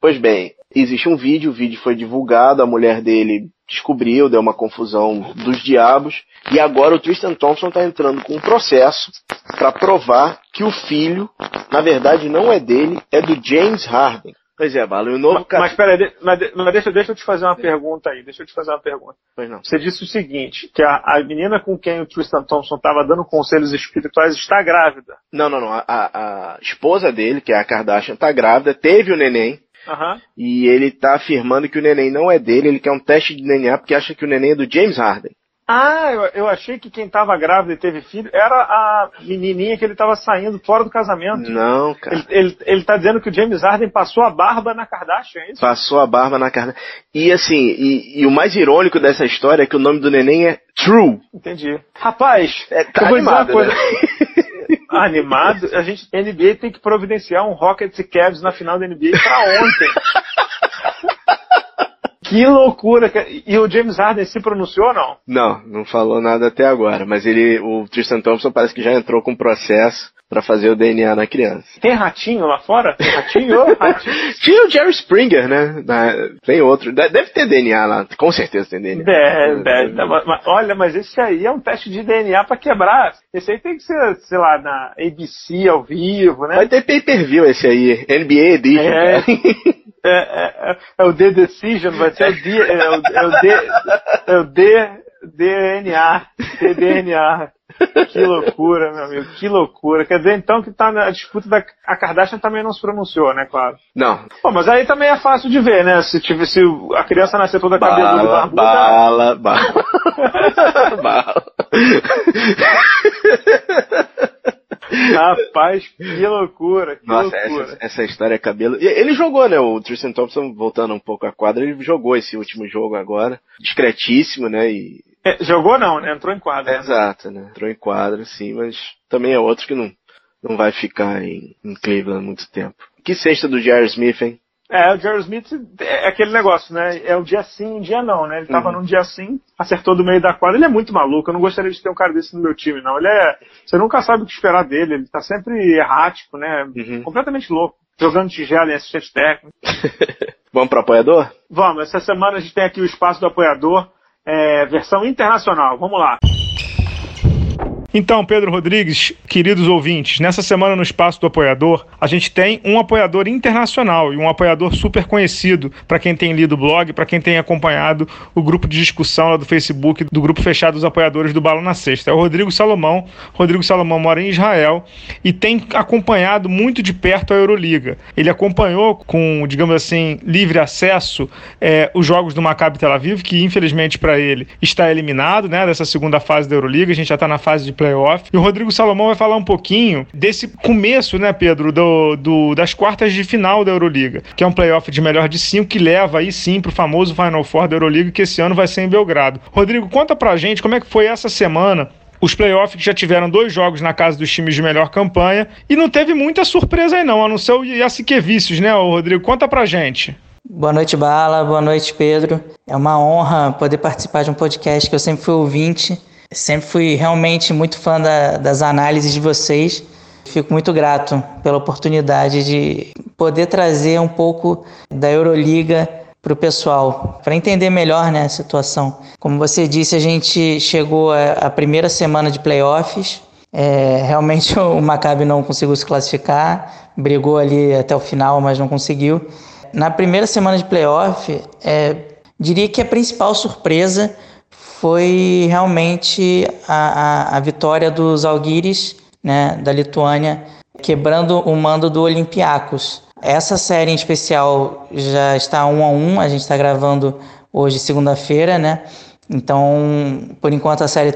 Speaker 3: Pois bem, existe um vídeo, o vídeo foi divulgado, a mulher dele descobriu, deu uma confusão dos diabos, e agora o Tristan Thompson está entrando com um processo para provar que o filho, na verdade, não é dele, é do James Harden.
Speaker 2: Pois é, Balo, o novo Mas, mas peraí, mas, mas deixa, deixa eu te fazer uma pergunta aí, deixa eu te fazer uma pergunta.
Speaker 3: Pois não.
Speaker 2: Você disse o seguinte, que a, a menina com quem o Tristan Thompson estava dando conselhos espirituais está grávida.
Speaker 3: Não, não, não. A, a, esposa dele, que é a Kardashian, está grávida, teve o neném,
Speaker 2: Uhum.
Speaker 3: E ele tá afirmando que o neném não é dele, ele quer um teste de DNA porque acha que o neném é do James Harden.
Speaker 2: Ah, eu, eu achei que quem estava grávida e teve filho era a menininha que ele estava saindo fora do casamento.
Speaker 3: Não, cara.
Speaker 2: Ele, ele, ele tá dizendo que o James Harden passou a barba na Kardashian, é isso?
Speaker 3: Passou a barba na Kardashian. E assim, e, e, o mais irônico dessa história é que o nome do neném é True.
Speaker 2: Entendi. Rapaz,
Speaker 3: é, tá eu vou animado, dizer uma coisa.
Speaker 2: Né? animado, a gente, NBA tem que providenciar um Rockets e Cavs na final da NBA pra ontem. Que loucura! E o James Harden se pronunciou ou não?
Speaker 3: Não, não falou nada até agora. Mas ele, o Tristan Thompson parece que já entrou com processo para fazer o DNA na criança.
Speaker 2: Tem ratinho lá fora? Tem ratinho? ratinho.
Speaker 3: Tinha o Jerry Springer, né? Tem outro. Deve ter DNA lá. Com certeza tem DNA.
Speaker 2: Deve, deve. Olha, mas esse aí é um teste de DNA para quebrar. Esse aí tem que ser, sei lá, na ABC ao vivo, né?
Speaker 3: Vai ter pay-per-view esse aí. NBA Edition. É.
Speaker 2: É, é, é, é, o The Decision, vai ser o D, é o, é o D, é o D, DNA, DNA. Que loucura, meu amigo, que loucura. Quer dizer, então, que tá na disputa da. A Kardashian também não se pronunciou, né, claro.
Speaker 3: Não.
Speaker 2: Bom, mas aí também é fácil de ver, né? Se, tiver, se a criança nascer toda cabeluda e
Speaker 3: Bala,
Speaker 2: barbuda.
Speaker 3: bala, bala. bala.
Speaker 2: Rapaz, que loucura, que
Speaker 3: Nossa,
Speaker 2: loucura.
Speaker 3: essa, essa história é cabelo. Ele jogou, né? O Tristan Thompson, voltando um pouco à quadra, ele jogou esse último jogo agora. Discretíssimo, né? E...
Speaker 2: É, jogou não, né? Entrou em quadra. né?
Speaker 3: Exato, né? Entrou em quadra, sim, mas também é outro que não, não vai ficar em, em Cleveland muito tempo. Que sexta do Jair Smith, hein?
Speaker 2: É, o Jerry Smith é aquele negócio, né? É um dia sim, um dia não, né? Ele tava
Speaker 3: Uhum.
Speaker 2: num dia sim, acertou do meio da quadra. Ele é muito maluco, eu não gostaria de ter um cara desse no meu time, não. Ele é. Você nunca sabe o que esperar dele, ele tá sempre errático, né?
Speaker 3: Uhum.
Speaker 2: Completamente louco. Jogando tigela em assistente técnico.
Speaker 3: Vamos pro apoiador?
Speaker 2: Vamos, essa semana a gente tem aqui o espaço do apoiador, é, versão internacional. Vamos lá.
Speaker 4: Então, Pedro Rodrigues, queridos ouvintes, nessa semana no Espaço do Apoiador, a gente tem um apoiador internacional e um apoiador super conhecido para quem tem lido o blog, para quem tem acompanhado o grupo de discussão lá do Facebook, do grupo fechado dos apoiadores do Balo na Sexta. É o Rodrigo Salomão. Rodrigo Salomão mora em Israel e tem acompanhado muito de perto a Euroliga. Ele acompanhou com, digamos assim, livre acesso é, os jogos do Maccabi Tel Aviv, que infelizmente para ele está eliminado né, dessa segunda fase da Euroliga. A gente já está na fase de playoff. E o Rodrigo Salomão vai falar um pouquinho desse começo, né, Pedro, do, do- das quartas de final da Euroliga, que é um playoff de melhor de cinco que leva aí sim pro famoso Final Four da Euroliga, que esse ano vai ser em Belgrado. Rodrigo, conta pra gente como é que foi essa semana. Os playoffs já tiveram dois jogos na casa dos times de melhor campanha e não teve muita surpresa aí não, a não ser o Yasikevicius, né, Rodrigo? Conta pra gente.
Speaker 5: Boa noite, Bala. Boa noite, Pedro. É uma honra poder participar de um podcast que eu sempre fui ouvinte. Sempre fui realmente muito fã da- das análises de vocês. Fico muito grato pela oportunidade de poder trazer um pouco da Euroliga para o pessoal, para entender melhor né, a situação. Como você disse, a gente chegou à primeira semana de playoffs. É, realmente o Maccabi não conseguiu se classificar, brigou ali até o final, mas não conseguiu. Na primeira semana de playoff, é, diria que a principal surpresa foi realmente a, a, a vitória dos Algiris, né, da Lituânia, quebrando o mando do Olympiacos. Essa série em especial já está um a um, a gente está gravando hoje, segunda-feira, né? Então, por enquanto a série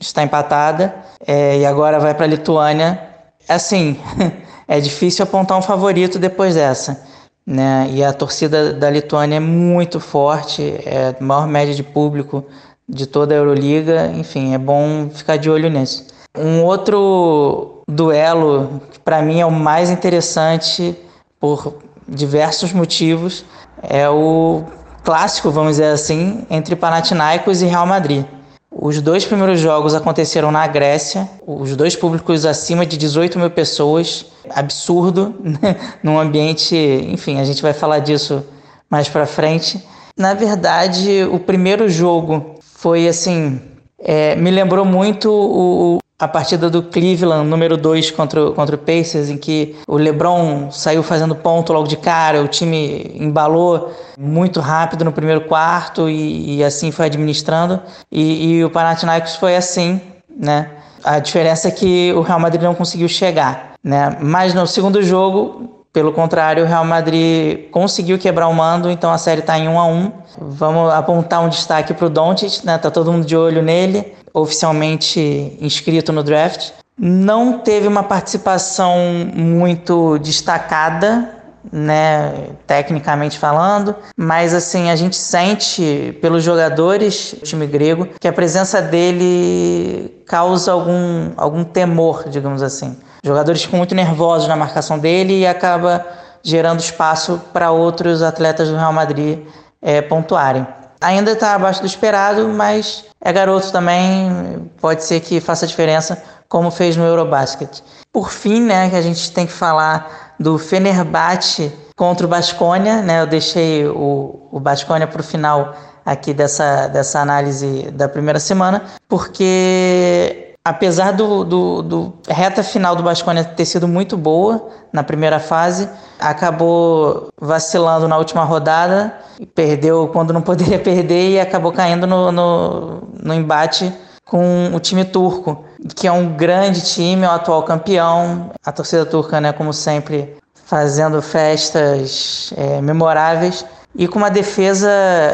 Speaker 5: está empatada é, e agora vai para a Lituânia. Assim, é difícil apontar um favorito depois dessa. Né? E a torcida da Lituânia é muito forte, é maior média de público de toda a Euroliga. Enfim, é bom ficar de olho nisso. Um outro duelo que para mim é o mais interessante por diversos motivos é o clássico, vamos dizer assim, entre Panathinaikos e Real Madrid. Os dois primeiros jogos aconteceram na Grécia, os dois públicos acima de 18 mil pessoas, absurdo, né? num ambiente, enfim, a gente vai falar disso mais pra frente. Na verdade, o primeiro jogo foi assim, é, me lembrou muito o, a partida do Cleveland, número 2 contra, contra o Pacers, em que o LeBron saiu fazendo ponto logo de cara, o time embalou muito rápido no primeiro quarto e, e assim foi administrando. E, e o Panathinaikos foi assim, né? A diferença é que o Real Madrid não conseguiu chegar, né? Mas no segundo jogo, pelo contrário, o Real Madrid conseguiu quebrar o mando, então a série está em 1 a 1. Vamos apontar um destaque para o Doncic, né? Tá todo mundo de olho nele, oficialmente inscrito no draft. Não teve uma participação muito destacada, né, tecnicamente falando, mas assim a gente sente pelos jogadores do time grego que a presença dele causa algum algum temor, digamos assim. Jogadores ficam muito nervosos na marcação dele e acaba gerando espaço para outros atletas do Real Madrid é, pontuarem. Ainda está abaixo do esperado, mas é garoto também, pode ser que faça diferença, como fez no Eurobasket. Por fim, né, que a gente tem que falar do Fenerbahçe contra o Basconia, né? Eu deixei o, o Basconia para o final aqui dessa, dessa análise da primeira semana, porque apesar do, do, do reta final do Basconia ter sido muito boa na primeira fase, acabou vacilando na última rodada, perdeu quando não poderia perder e acabou caindo no, no, no embate com o time turco. que é um grande time, é o atual campeão. A torcida turca, né, como sempre, fazendo festas é, memoráveis e com uma defesa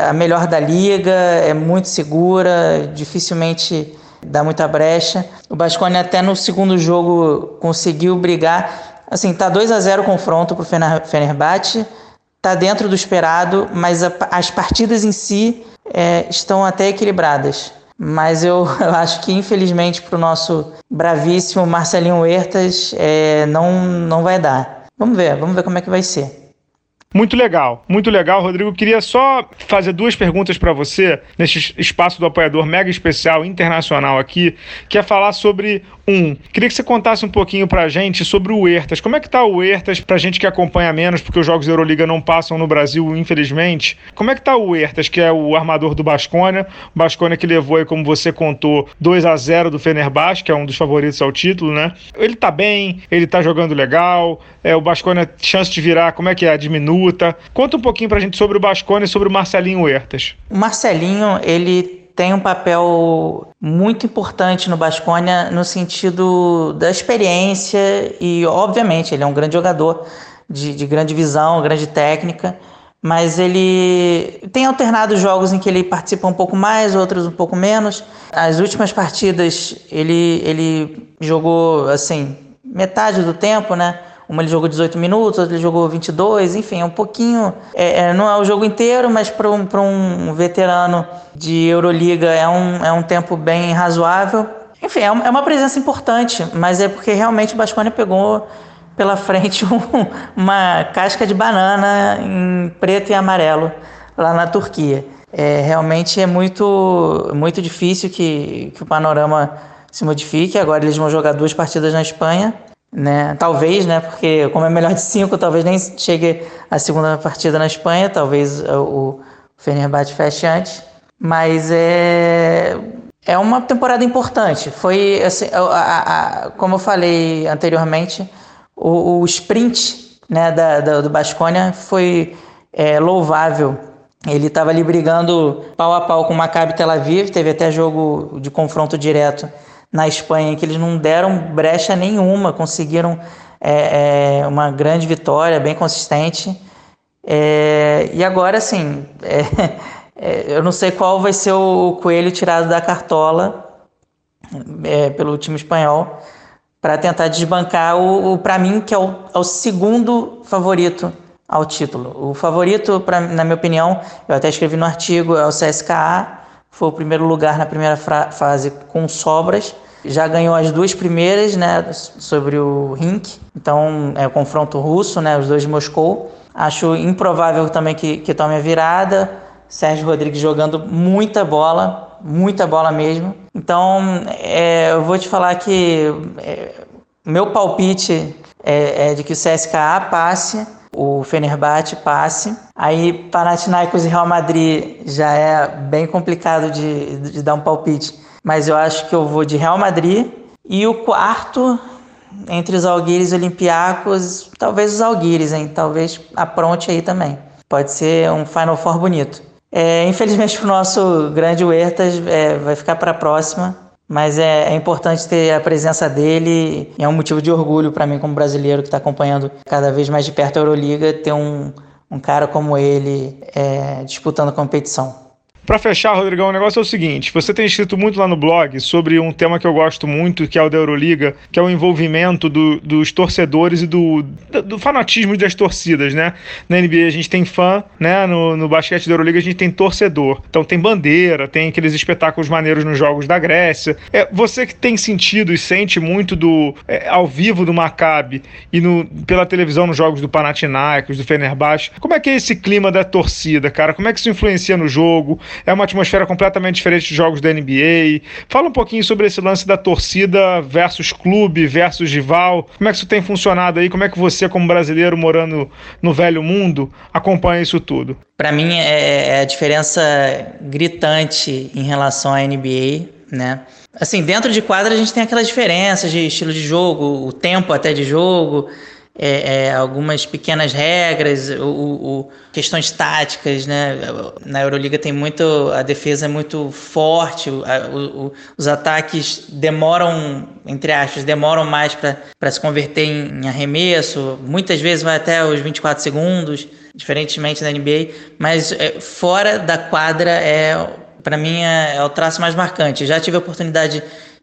Speaker 5: a melhor da liga, é muito segura, dificilmente dá muita brecha. O Basconia até no segundo jogo conseguiu brigar. Assim, tá 2 a 0 o confronto pro Fenerbahçe, tá dentro do esperado, mas a, as partidas em si é, estão até equilibradas. Mas eu, eu acho que, infelizmente, para o nosso bravíssimo Marcelinho Huertas, é, não, não vai dar. Vamos ver, vamos ver como é que vai ser.
Speaker 2: Muito legal, muito legal, Rodrigo. Queria só fazer duas perguntas para você nesse espaço do apoiador mega especial internacional aqui, que é falar sobre um. Queria que você contasse um pouquinho pra gente sobre o Huertas. Como é que tá o Huertas pra gente que acompanha menos, porque os jogos da Euroliga não passam no Brasil, infelizmente. Como é que tá o Huertas, que é o armador do Basconia, o Basconia que levou aí, como você contou, 2 a 0 do Fenerbahçe, que é um dos favoritos ao título, né? Ele tá bem, ele tá jogando legal, é o Basconia chance de virar, como é que é, diminui Conta um pouquinho pra gente sobre o Bascone e sobre o Marcelinho Huertas.
Speaker 5: O Marcelinho, ele tem um papel muito importante no Basconia no sentido da experiência e, obviamente, ele é um grande jogador de, de grande visão, grande técnica, mas ele tem alternado jogos em que ele participa um pouco mais, outros um pouco menos. As últimas partidas ele, ele jogou assim metade do tempo, né? Uma ele jogou 18 minutos, outra ele jogou 22, enfim, é um pouquinho. É, é, não é o jogo inteiro, mas para um, um veterano de Euroliga é um, é um tempo bem razoável. Enfim, é, é uma presença importante, mas é porque realmente o Basconia pegou pela frente um, uma casca de banana em preto e amarelo lá na Turquia. É, realmente é muito, muito difícil que, que o panorama se modifique. Agora eles vão jogar duas partidas na Espanha né? Talvez, né? Porque como é melhor de cinco, talvez nem chegue a segunda partida na Espanha, talvez o Fenerbahçe feche antes. Mas é é uma temporada importante. Foi assim, a, a, a, como eu falei anteriormente, o, o sprint né, da, da, do Basconia foi é, louvável. Ele estava ali brigando pau a pau com o Maccabi Tel Aviv, teve até jogo de confronto direto na Espanha, que eles não deram brecha nenhuma, conseguiram é, é, uma grande vitória, bem consistente. É, e agora, assim, é, é, eu não sei qual vai ser o coelho tirado da cartola é, pelo time espanhol para tentar desbancar o, o para mim, que é o, é o, segundo favorito ao título. O favorito, pra, na minha opinião, eu até escrevi no artigo, é o CSKA, foi o primeiro lugar na primeira fase com sobras já ganhou as duas primeiras, né, sobre o Rink. Então, é o confronto russo, né, os dois de Moscou. Acho improvável também que, que tome a virada. Sérgio Rodrigues jogando muita bola, muita bola mesmo. Então, é, eu vou te falar que é, meu palpite é, é, de que o CSKA passe, o Fenerbahçe passe. Aí, Panathinaikos e Real Madrid já é bem complicado de, de dar um palpite mas eu acho que eu vou de Real Madrid. E o quarto, entre os Alguires e Olympiacos, talvez os Alguires, hein? Talvez apronte aí também. Pode ser um Final Four bonito. É, infelizmente, o nosso grande Huertas é, vai ficar para a próxima, mas é, é, importante ter a presença dele. E é um motivo de orgulho para mim, como brasileiro que está acompanhando cada vez mais de perto a Euroliga, ter um, um cara como ele é, disputando a competição.
Speaker 2: Para fechar, Rodrigão, o negócio é o seguinte: você tem escrito muito lá no blog sobre um tema que eu gosto muito, que é o da Euroliga, que é o envolvimento do, dos torcedores e do, do, fanatismo das torcidas, né? Na NBA a gente tem fã, né? No, no basquete da Euroliga a gente tem torcedor. Então tem bandeira, tem aqueles espetáculos maneiros nos jogos da Grécia. É, você que tem sentido e sente muito do é, ao vivo do Maccabi e no, pela televisão nos jogos do Panathinaikos, do Fenerbahçe, como é que é esse clima da torcida, cara? Como é que isso influencia no jogo? É uma atmosfera completamente diferente dos jogos da NBA. Fala um pouquinho sobre esse lance da torcida versus clube versus rival. Como é que isso tem funcionado aí? Como é que você, como brasileiro morando no velho mundo, acompanha isso tudo?
Speaker 5: Para mim é, é a diferença gritante em relação à NBA, né? Assim, dentro de quadra a gente tem aquelas diferenças de estilo de jogo, o tempo até de jogo, é, é, algumas pequenas regras, o, o, questões táticas, né? Na Euroliga tem muito, a defesa é muito forte, o, os ataques demoram, entre aspas, demoram mais para se converter em, em arremesso, muitas vezes vai até os 24 segundos, diferentemente da NBA, mas é, fora da quadra é, para mim, é, é o traço mais marcante. Já tive a oportunidade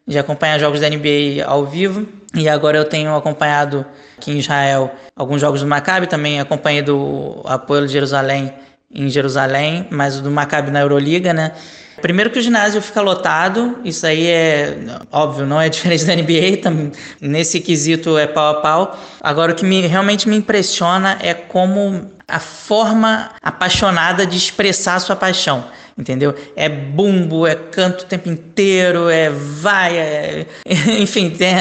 Speaker 5: de acompanhar jogos da NBA ao vivo e agora eu tenho acompanhado aqui em Israel alguns jogos do Maccabi, também acompanhei do Apoio de Jerusalém em Jerusalém, mas do Maccabi na Euroliga, né? Primeiro que o ginásio fica lotado, isso aí é óbvio, não é diferente da NBA, também, nesse quesito é pau a pau. Agora o que me, realmente me impressiona é como a forma apaixonada de expressar sua paixão entendeu? É bumbo, é canto o tempo inteiro, é vai, é... enfim, tem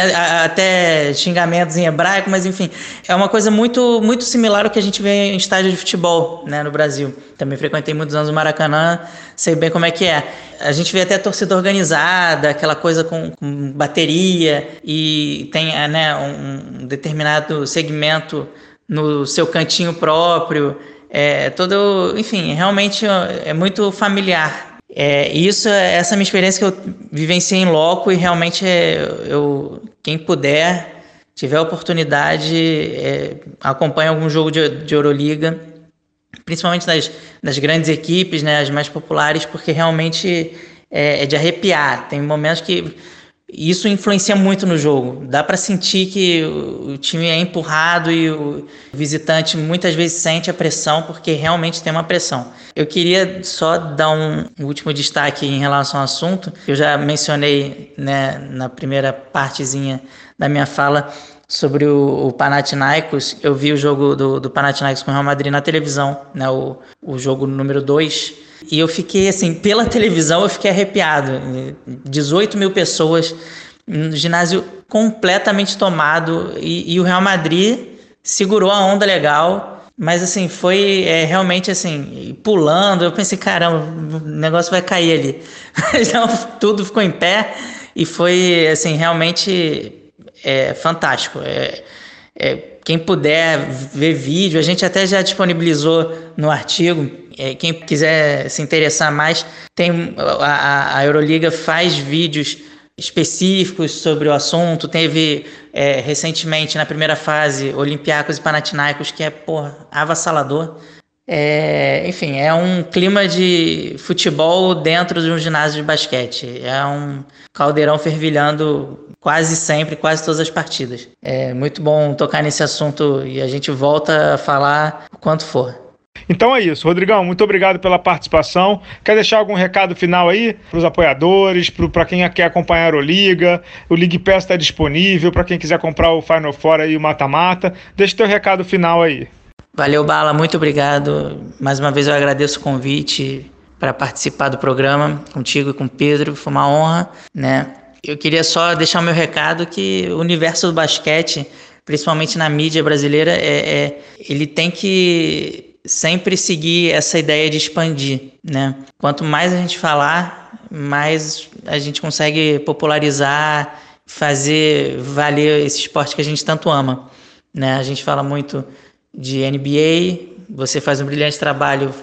Speaker 5: até xingamentos em hebraico, mas enfim, é uma coisa muito muito similar ao que a gente vê em estádio de futebol, né, no Brasil. Também frequentei muitos anos o Maracanã, sei bem como é que é. A gente vê até torcida organizada, aquela coisa com, com bateria e tem, né, um determinado segmento no seu cantinho próprio é todo, enfim, realmente é muito familiar. É, isso, essa é a minha experiência que eu vivenciei em loco e realmente é, eu, quem puder, tiver oportunidade, é, acompanhe algum jogo de, de Euroliga, principalmente das, das grandes equipes, né, as mais populares, porque realmente é, é de arrepiar. Tem momentos que isso influencia muito no jogo. Dá para sentir que o time é empurrado e o visitante muitas vezes sente a pressão, porque realmente tem uma pressão. Eu queria só dar um último destaque em relação ao assunto. Eu já mencionei né, na primeira partezinha da minha fala sobre o, o Panathinaikos. Eu vi o jogo do, do Panathinaikos com o Real Madrid na televisão, né, o, o jogo número 2 e eu fiquei assim, pela televisão eu fiquei arrepiado. 18 mil pessoas, um ginásio completamente tomado e, e o Real Madrid segurou a onda legal. Mas assim, foi é, realmente assim, pulando. Eu pensei, caramba, o negócio vai cair ali. Mas não, tudo ficou em pé e foi assim, realmente é, fantástico. É, é, quem puder ver vídeo, a gente até já disponibilizou no artigo. É, quem quiser se interessar mais, tem a, a Euroliga faz vídeos específicos sobre o assunto. Teve é, recentemente na primeira fase Olympiacos e Panathinaikos, que é porra, avassalador. É, enfim, é um clima de futebol dentro de um ginásio de basquete. É um caldeirão fervilhando quase sempre, quase todas as partidas. É muito bom tocar nesse assunto e a gente volta a falar o quanto for.
Speaker 4: Então é isso. Rodrigão, muito obrigado pela participação. Quer deixar algum recado final aí para os apoiadores, para quem quer acompanhar a Euroliga? O League Pass está disponível para quem quiser comprar o Final Four aí, o mata-mata. Deixa teu recado final aí.
Speaker 5: Valeu, Bala, muito obrigado. Mais uma vez eu agradeço o convite para participar do programa contigo e com o Pedro. Foi uma honra, né? Eu queria só deixar o meu recado que o universo do basquete, principalmente na mídia brasileira, é, é ele tem que sempre seguir essa ideia de expandir, né? Quanto mais a gente falar, mais a gente consegue popularizar, fazer valer esse esporte que a gente tanto ama, né? A gente fala muito de NBA, você faz um brilhante trabalho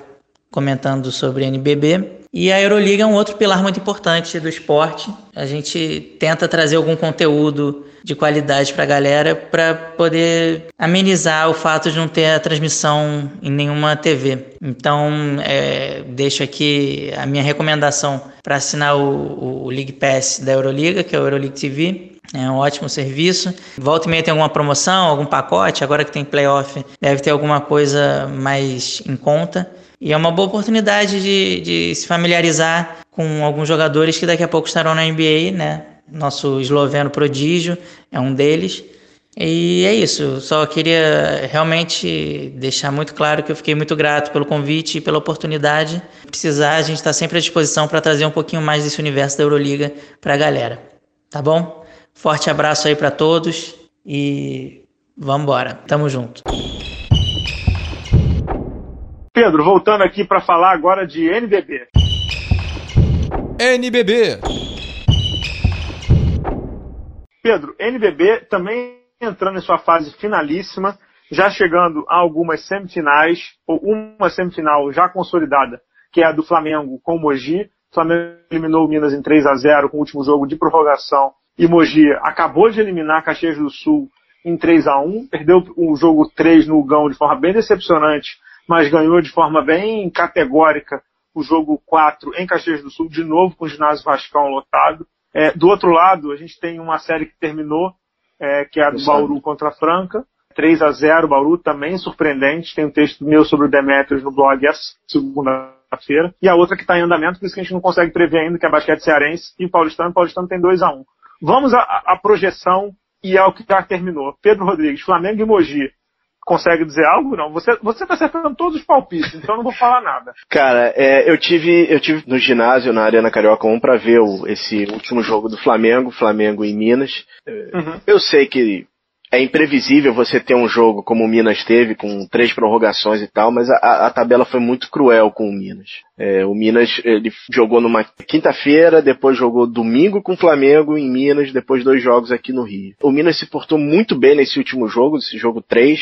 Speaker 5: comentando sobre NBB. E a Euroliga é um outro pilar muito importante do esporte. A gente tenta trazer algum conteúdo de qualidade para a galera para poder amenizar o fato de não ter a transmissão em nenhuma TV. Então, é, deixo aqui a minha recomendação para assinar o, o League Pass da Euroliga, que é o Euroleague TV. É um ótimo serviço. Volta e meia tem alguma promoção, algum pacote. Agora que tem playoff, deve ter alguma coisa mais em conta. E é uma boa oportunidade de, de se familiarizar com alguns jogadores que daqui a pouco estarão na NBA, né? Nosso esloveno prodígio é um deles. E é isso, só queria realmente deixar muito claro que eu fiquei muito grato pelo convite e pela oportunidade. Se precisar, a gente está sempre à disposição para trazer um pouquinho mais desse universo da Euroliga para a galera. Tá bom? Forte abraço aí para todos e vamos embora. Tamo junto.
Speaker 2: Pedro, voltando aqui para falar agora de NBB.
Speaker 1: NBB.
Speaker 2: Pedro, NBB também entrando em sua fase finalíssima, já chegando a algumas semifinais, ou uma semifinal já consolidada, que é a do Flamengo com o Mogi. O Flamengo eliminou o Minas em 3 a 0 com o último jogo de prorrogação. E Mogi acabou de eliminar Caxias do Sul em 3 a 1 perdeu o jogo 3 no Gão de forma bem decepcionante, mas ganhou de forma bem categórica o jogo 4 em Caxias do Sul, de novo com o ginásio Vascão lotado. É, do outro lado, a gente tem uma série que terminou, é, que é a do Bauru contra a Franca. 3 a 0 Bauru, também surpreendente. Tem um texto meu sobre o Demetrius no blog essa segunda-feira. E a outra que está em andamento, por isso que a gente não consegue prever ainda, que é a Basquete Cearense e o Paulistano. O Paulistano tem 2 a 1 Vamos à projeção e ao que já terminou. Pedro Rodrigues, Flamengo e Mogi consegue dizer algo? Não. Você, você tá acertando todos os palpites, então não vou falar nada.
Speaker 3: Cara, é, eu tive eu tive no ginásio, na Arena Carioca 1, pra ver o, esse último jogo do Flamengo, Flamengo e Minas. Uhum. Eu sei que é imprevisível você ter um jogo como o Minas teve, com três prorrogações e tal, mas a, a tabela foi muito cruel com o Minas. É, o Minas ele jogou numa quinta-feira, depois jogou domingo com o Flamengo em Minas, depois dois jogos aqui no Rio. O Minas se portou muito bem nesse último jogo, esse jogo 3,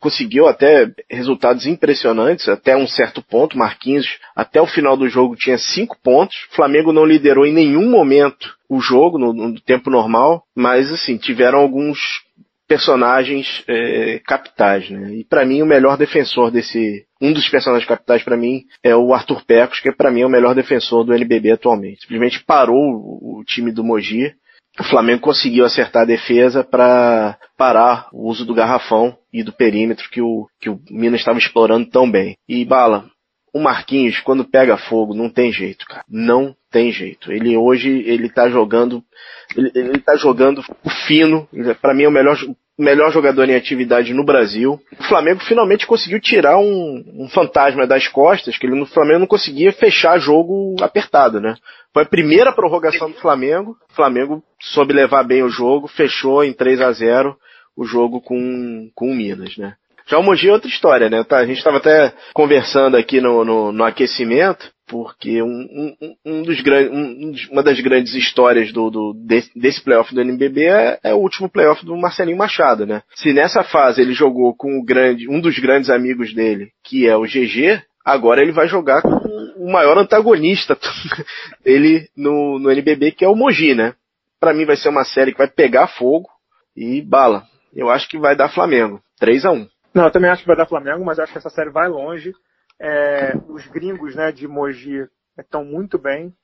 Speaker 3: conseguiu até resultados impressionantes até um certo ponto. Marquinhos, até o final do jogo, tinha cinco pontos. O Flamengo não liderou em nenhum momento o jogo no, no tempo normal, mas assim tiveram alguns personagens é, capitais, né? E para mim o melhor defensor desse, um dos personagens capitais para mim é o Arthur Pecos, que para mim é o melhor defensor do NBB atualmente. Simplesmente parou o, time do Mogi o Flamengo conseguiu acertar a defesa para parar o uso do garrafão e do perímetro que o, que o Minas estava explorando tão bem. E Bala, o Marquinhos, quando pega fogo, não tem jeito, cara. Não tem jeito. Ele hoje, ele tá jogando, ele, ele tá jogando fino. Para mim é o melhor, melhor jogador em atividade no Brasil. O Flamengo finalmente conseguiu tirar um, um fantasma das costas, que ele no Flamengo não conseguia fechar jogo apertado, né? Foi a primeira prorrogação do Flamengo. O Flamengo soube levar bem o jogo, fechou em 3 a 0 o jogo com, com o Minas, né? Já o Mogi é outra história, né? Tá, a gente estava até conversando aqui no, no, no aquecimento, porque um, um, um dos um, uma das grandes histórias do, do desse, desse playoff do NBB é, é, o último playoff do Marcelinho Machado, né? Se nessa fase ele jogou com o grande, um dos grandes amigos dele, que é o GG, agora ele vai jogar com o maior antagonista dele no, no NBB, que é o Mogi, né? Para mim vai ser uma série que vai pegar fogo e bala. Eu acho que vai dar Flamengo. 3 a 1
Speaker 2: Não, eu também acho que vai dar Flamengo, mas acho que essa série vai longe. É, os gringos né, de Mogi estão muito bem.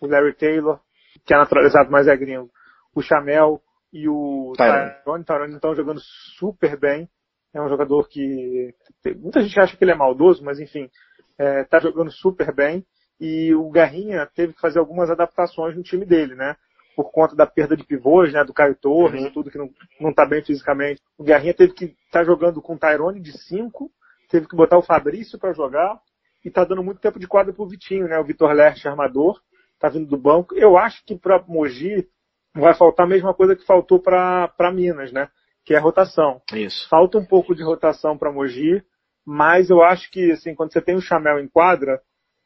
Speaker 2: O Larry Taylor, que é naturalizado, mas é gringo. O Chamel e o Tyrone. Tyrone estão jogando super bem. É um jogador que. Muita gente acha que ele é maldoso, mas enfim, está é, jogando super bem. E o Garrinha teve que fazer algumas adaptações no time dele, né? Por conta da perda de pivôs, né? Do Caio Torres uhum. e tudo que não, não tá bem fisicamente. O Garrinha teve que estar tá jogando com o Tyrone de 5 teve que botar o Fabrício para jogar e tá dando muito tempo de quadra pro Vitinho, né? O Vitor Leste, armador, tá vindo do banco. Eu acho que para Mogi vai faltar a mesma coisa que faltou para Minas, né? Que é a rotação.
Speaker 3: Isso.
Speaker 2: Falta um pouco de rotação para Mogi, mas eu acho que assim, quando você tem o Chamel em quadra,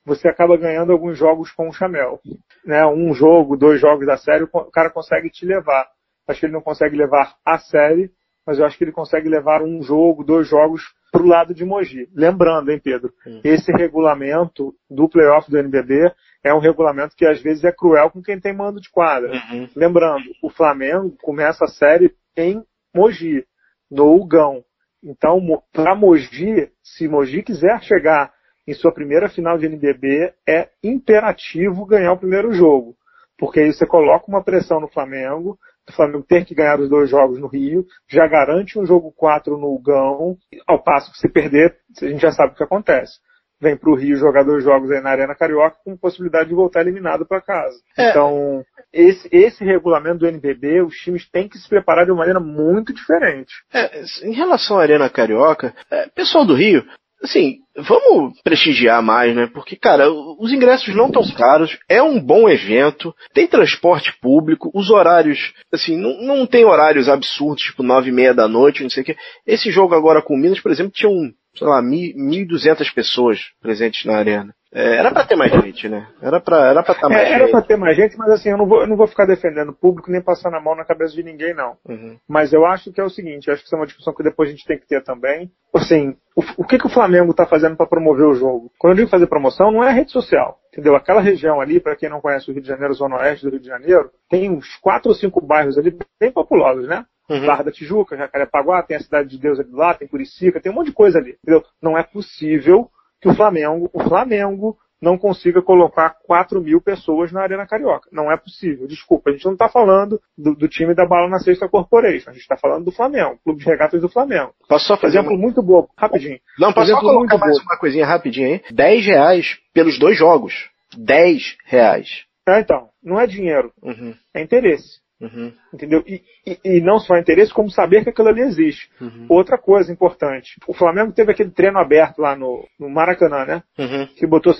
Speaker 2: você acaba ganhando alguns jogos com o Chamel. Né? Um jogo, dois jogos da série, o cara consegue te levar. Acho que ele não consegue levar a série, mas eu acho que ele consegue levar um jogo, dois jogos para o lado de Mogi. Lembrando, hein, Pedro, hum. esse regulamento do playoff do NBB é um regulamento que às vezes é cruel com quem tem mando de quadra. Uhum. Lembrando, o Flamengo começa a série em Mogi, no Ugão. Então, para Mogi, se Mogi quiser chegar em sua primeira final de NBB, é imperativo ganhar o primeiro jogo. Porque aí você coloca uma pressão no Flamengo, o Flamengo ter que ganhar os dois jogos no Rio, já garante um jogo 4 no Gão, ao passo que se perder, a gente já sabe o que acontece. Vem para o Rio jogar dois jogos aí na Arena Carioca com possibilidade de voltar eliminado para casa. É. Então, esse, esse regulamento do NBB, os times têm que se preparar de uma maneira muito diferente.
Speaker 3: É, em relação à Arena Carioca, é, pessoal do Rio, assim, vamos prestigiar mais, né? Porque, cara, os ingressos não tão caros, é um bom evento, tem transporte público, os horários, assim, não, não tem horários absurdos, tipo nove e meia da noite, não sei o quê. Esse jogo agora com o Minas, por exemplo, tinha um, sei lá, 1.200 pessoas presentes na arena. É, era para ter mais gente, né? Era para era pra estar tá mais
Speaker 2: é, Era para ter mais gente, mas assim, eu não vou, eu não vou ficar defendendo o público nem passando a mão na cabeça de ninguém, não. Uhum. Mas eu acho que é o seguinte, eu acho que isso é uma discussão que depois a gente tem que ter também. Assim, o, o que, que o Flamengo está fazendo para promover o jogo? Quando eu digo fazer promoção, não é a rede social. Entendeu? Aquela região ali, para quem não conhece o Rio de Janeiro, Zona Oeste do Rio de Janeiro, tem uns quatro ou cinco bairros ali bem populosos, né? Uhum. Barra da Tijuca, Jacarepaguá, tem a Cidade de Deus ali do lado, tem Curicica, tem um monte de coisa ali. Entendeu? Não é possível que o Flamengo, o Flamengo não consiga colocar 4 mil pessoas na Arena Carioca. Não é possível. Desculpa, a gente não está falando do, do, time da Bala na Sexta Corporation. A gente está falando do Flamengo, Clube de Regatas do Flamengo.
Speaker 3: Posso só fazer
Speaker 2: exemplo uma... muito bom, rapidinho.
Speaker 3: Não, posso só colocar mais bobo. uma coisinha rapidinho aí? 10 reais pelos dois jogos. 10 reais.
Speaker 2: É, então, não é dinheiro. Uhum. É interesse. Uhum. Entendeu? E, e, e, não só interesse, como saber que aquilo ali existe. Uhum. Outra coisa importante: o Flamengo teve aquele treino aberto lá no, no Maracanã, né? Uhum. Que, botou,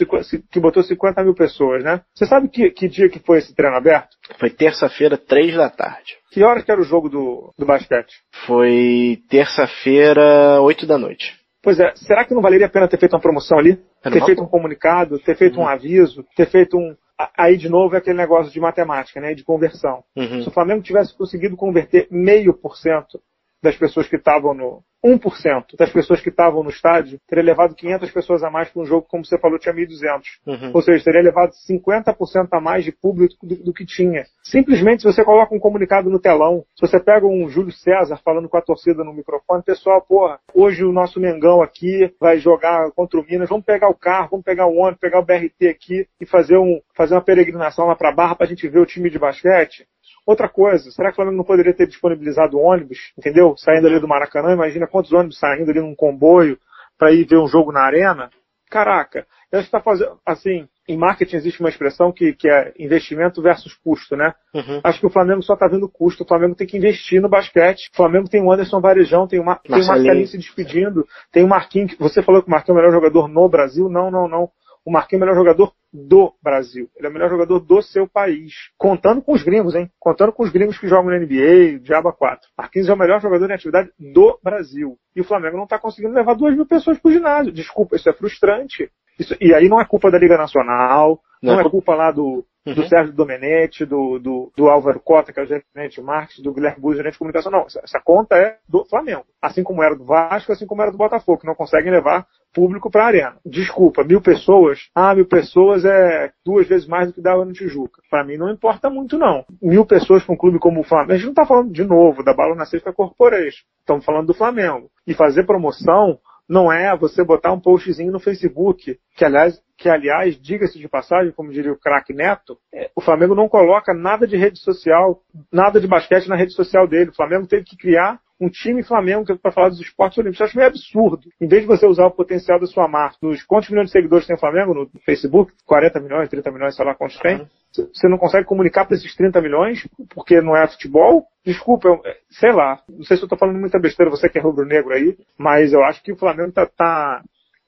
Speaker 2: que botou 50 mil pessoas, né? Você sabe que, que dia que foi esse treino aberto?
Speaker 3: Foi terça-feira, 3 da tarde.
Speaker 2: Que horas que era o jogo do, do basquete?
Speaker 3: Foi terça-feira, 8 da noite.
Speaker 2: Pois é, será que não valeria a pena ter feito uma promoção ali? ter feito um comunicado, ter feito um uhum. aviso, ter feito um, aí de novo é aquele negócio de matemática, né, de conversão. Uhum. Se o Flamengo tivesse conseguido converter meio por cento das pessoas que estavam no 1% das pessoas que estavam no estádio teria levado 500 pessoas a mais para um jogo, como você falou, tinha 1.200. Uhum. Ou seja, teria levado 50% a mais de público do, do, que tinha. Simplesmente, se você coloca um comunicado no telão, se você pega um Júlio César falando com a torcida no microfone, pessoal, porra, hoje o nosso Mengão aqui vai jogar contra o Minas, vamos pegar o carro, vamos pegar o ônibus, pegar o BRT aqui e fazer, um, fazer uma peregrinação lá para Barra para a gente ver o time de basquete. Outra coisa, será que o Flamengo não poderia ter disponibilizado ônibus, entendeu? Saindo ali do Maracanã, imagina quantos ônibus saindo ali num comboio para ir ver um jogo na arena. Caraca, a gente está fazendo, assim, em marketing existe uma expressão que, que é investimento versus custo, né? Uhum. Acho que o Flamengo só está vendo custo, o Flamengo tem que investir no basquete. O Flamengo tem o Anderson Varejão, tem, uma, tem o Marcelinho se despedindo, tem o Marquinhos, você falou que o Marquinhos é o melhor jogador no Brasil, não, não, não. O Marquinhos é o melhor jogador do Brasil. Ele é o melhor jogador do seu país. Contando com os gringos, hein? Contando com os gringos que jogam na NBA, Diaba 4. Marquinhos é o melhor jogador em atividade do Brasil. E o Flamengo não está conseguindo levar duas mil pessoas para o ginásio. Desculpa, isso é frustrante. Isso, e aí não é culpa da Liga Nacional, não, não é culpa lá do, do uhum. Sérgio Domenech, do, do, do, Álvaro Cota, que é o gerente de marketing, do Guilherme Buzzi, gerente de comunicação. Não, essa, essa, conta é do Flamengo. Assim como era do Vasco, assim como era do Botafogo, que não conseguem levar público para a arena. Desculpa, mil pessoas? Ah, mil pessoas é duas vezes mais do que dava no Tijuca. Para mim não importa muito, não. Mil pessoas para um clube como o Flamengo. A gente não está falando de novo da Bala na Sexta Corporation. Estamos falando do Flamengo. E fazer promoção não é você botar um postzinho no Facebook, que aliás, que aliás, diga-se de passagem, como diria o craque Neto, é, o Flamengo não coloca nada de rede social, nada de basquete na rede social dele. O Flamengo teve que criar um time Flamengo é para falar dos esportes olímpicos. Eu acho meio absurdo. Em vez de você usar o potencial da sua marca, nos quantos milhões de seguidores tem o Flamengo no Facebook? 40 milhões, 30 milhões, sei lá quantos tem. Você não consegue comunicar para esses 30 milhões porque não é futebol? Desculpa, eu, é, sei lá. Não sei se eu estou falando muita besteira, você que é rubro-negro aí, mas eu acho que o Flamengo está tá,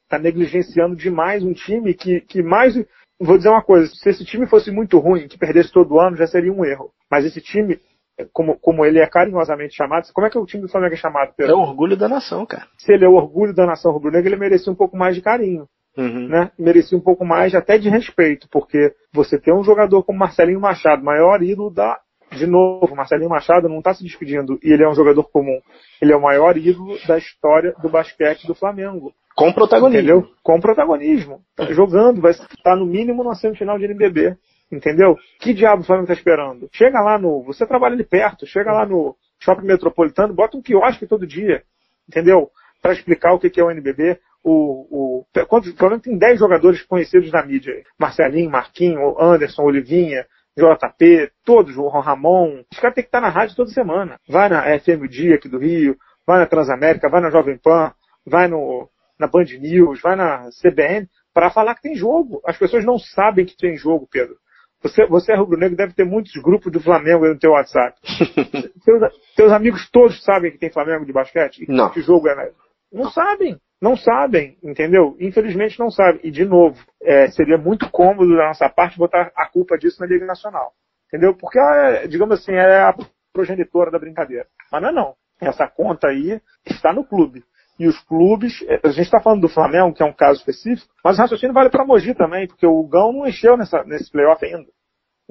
Speaker 2: tá negligenciando demais um time que, que mais vou dizer uma coisa, se esse time fosse muito ruim, que perdesse todo ano, já seria um erro. Mas esse time como, como ele é carinhosamente chamado, como é que o time do Flamengo é chamado?
Speaker 3: Pedro? É o orgulho da nação, cara.
Speaker 2: Se ele é o orgulho da nação rubro-negra, ele merecia um pouco mais de carinho. Uhum. Né? Merecia um pouco mais até de respeito, porque você tem um jogador como Marcelinho Machado, maior ídolo da. De novo, Marcelinho Machado não está se despedindo e ele é um jogador comum. Ele é o maior ídolo da história do basquete do Flamengo.
Speaker 3: Com protagonismo. Entendeu?
Speaker 2: Com protagonismo. Tá jogando, vai estar no mínimo na semifinal de NBB. Entendeu? Que diabo o Flamengo está esperando? Chega lá no. Você trabalha ali perto, chega lá no shopping metropolitano, bota um quiosque todo dia. Entendeu? Para explicar o que é o NBB. O, o, o Flamengo tem 10 jogadores conhecidos na mídia. Marcelinho, Marquinho, Anderson, Olivinha, JP, todos, o Ramon. Os caras têm que estar na rádio toda semana. Vai na FM Dia aqui do Rio, vai na Transamérica, vai na Jovem Pan, vai no, na Band News, vai na CBN, para falar que tem jogo. As pessoas não sabem que tem jogo, Pedro. Você, você é rubro-negro, deve ter muitos grupos do Flamengo no teu WhatsApp. teus, teus, amigos todos sabem que tem Flamengo de basquete?
Speaker 3: Não.
Speaker 2: Que jogo é? Não, não sabem. Não sabem, entendeu? Infelizmente não sabem. E, de novo, é, seria muito cômodo da nossa parte botar a culpa disso na Liga Nacional. Entendeu? Porque, ela, digamos assim, é a progenitora da brincadeira. Mas não é não. Essa conta aí está no clube. e os clubes. É, a gente está falando do Flamengo, que é um caso específico, mas o raciocínio vale para Mogi também, porque o Gão não encheu nessa, nesse playoff ainda.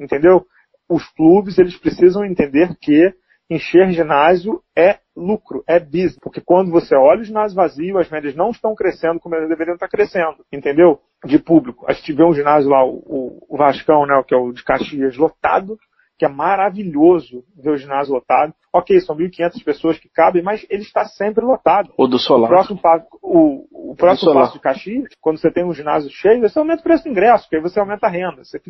Speaker 2: Entendeu? Os clubes eles precisam entender que encher ginásio é lucro, é business. Porque quando você olha o ginásio vazio, as médias não estão crescendo como elas deveriam estar crescendo, entendeu? De público. A gente vê um ginásio lá, o, o Vascão, né, que é o de Caxias, lotado, que é maravilhoso ver o ginásio lotado. Ok, são 1.500 pessoas que cabem, mas ele está sempre lotado.
Speaker 3: O do Solar.
Speaker 2: O próximo, o, o próximo passo de Caxias, quando você tem um ginásio cheio, você aumenta o preço do ingresso, porque aí você aumenta a renda, você,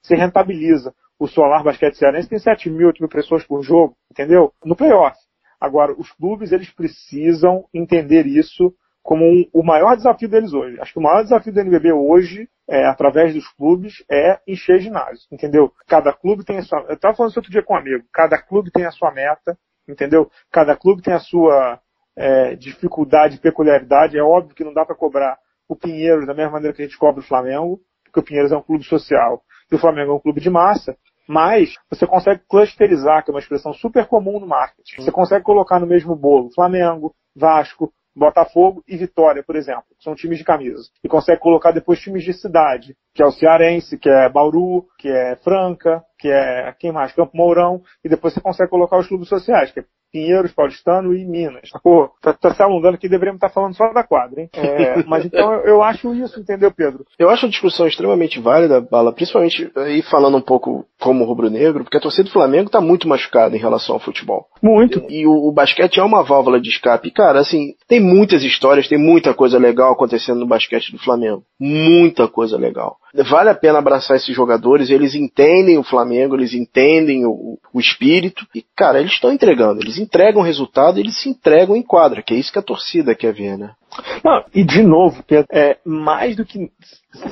Speaker 2: você rentabiliza. O Solar Basquete Cearense tem 7 mil, 8 mil pessoas por jogo, entendeu? No playoff. Agora, os clubes, eles precisam entender isso como um, o maior desafio deles hoje. Acho que o maior desafio do NBB hoje, é, através dos clubes, é encher ginásio, entendeu? Cada clube tem a sua... Eu estava falando isso outro dia com um amigo. Cada clube tem a sua meta, entendeu? Cada clube tem a sua é, dificuldade, peculiaridade. É óbvio que não dá para cobrar o Pinheiros da mesma maneira que a gente cobra o Flamengo, porque o Pinheiros é um clube social e o Flamengo é um clube de massa. Mas você consegue clusterizar, que é uma expressão super comum no marketing. Você consegue colocar no mesmo bolo Flamengo, Vasco, Botafogo e Vitória, por exemplo, são times de camisa. E consegue colocar depois times de cidade, que é o Cearense, que é Bauru, que é Franca, que é quem mais? Campo Mourão, e depois você consegue colocar os clubes sociais, que é Pinheiros, Paulistano e Minas. Pô, tá, tá se alongando aqui, deveríamos estar falando só da quadra, hein? É, mas então eu acho isso, entendeu, Pedro?
Speaker 3: Eu acho a discussão extremamente válida, Bala, principalmente aí falando um pouco como rubro-negro, porque a torcida do Flamengo tá muito machucada em relação ao futebol.
Speaker 2: Muito.
Speaker 3: E, e o, o, basquete é uma válvula de escape. Cara, assim, tem muitas histórias, tem muita coisa legal acontecendo no basquete do Flamengo. Muita coisa legal vale a pena abraçar esses jogadores, eles entendem o Flamengo, eles entendem o, o espírito, e, cara, eles estão entregando, eles entregam resultado, eles se entregam em quadra, que é isso que a torcida quer ver, né?
Speaker 2: Não, e de novo, Pedro, é mais do que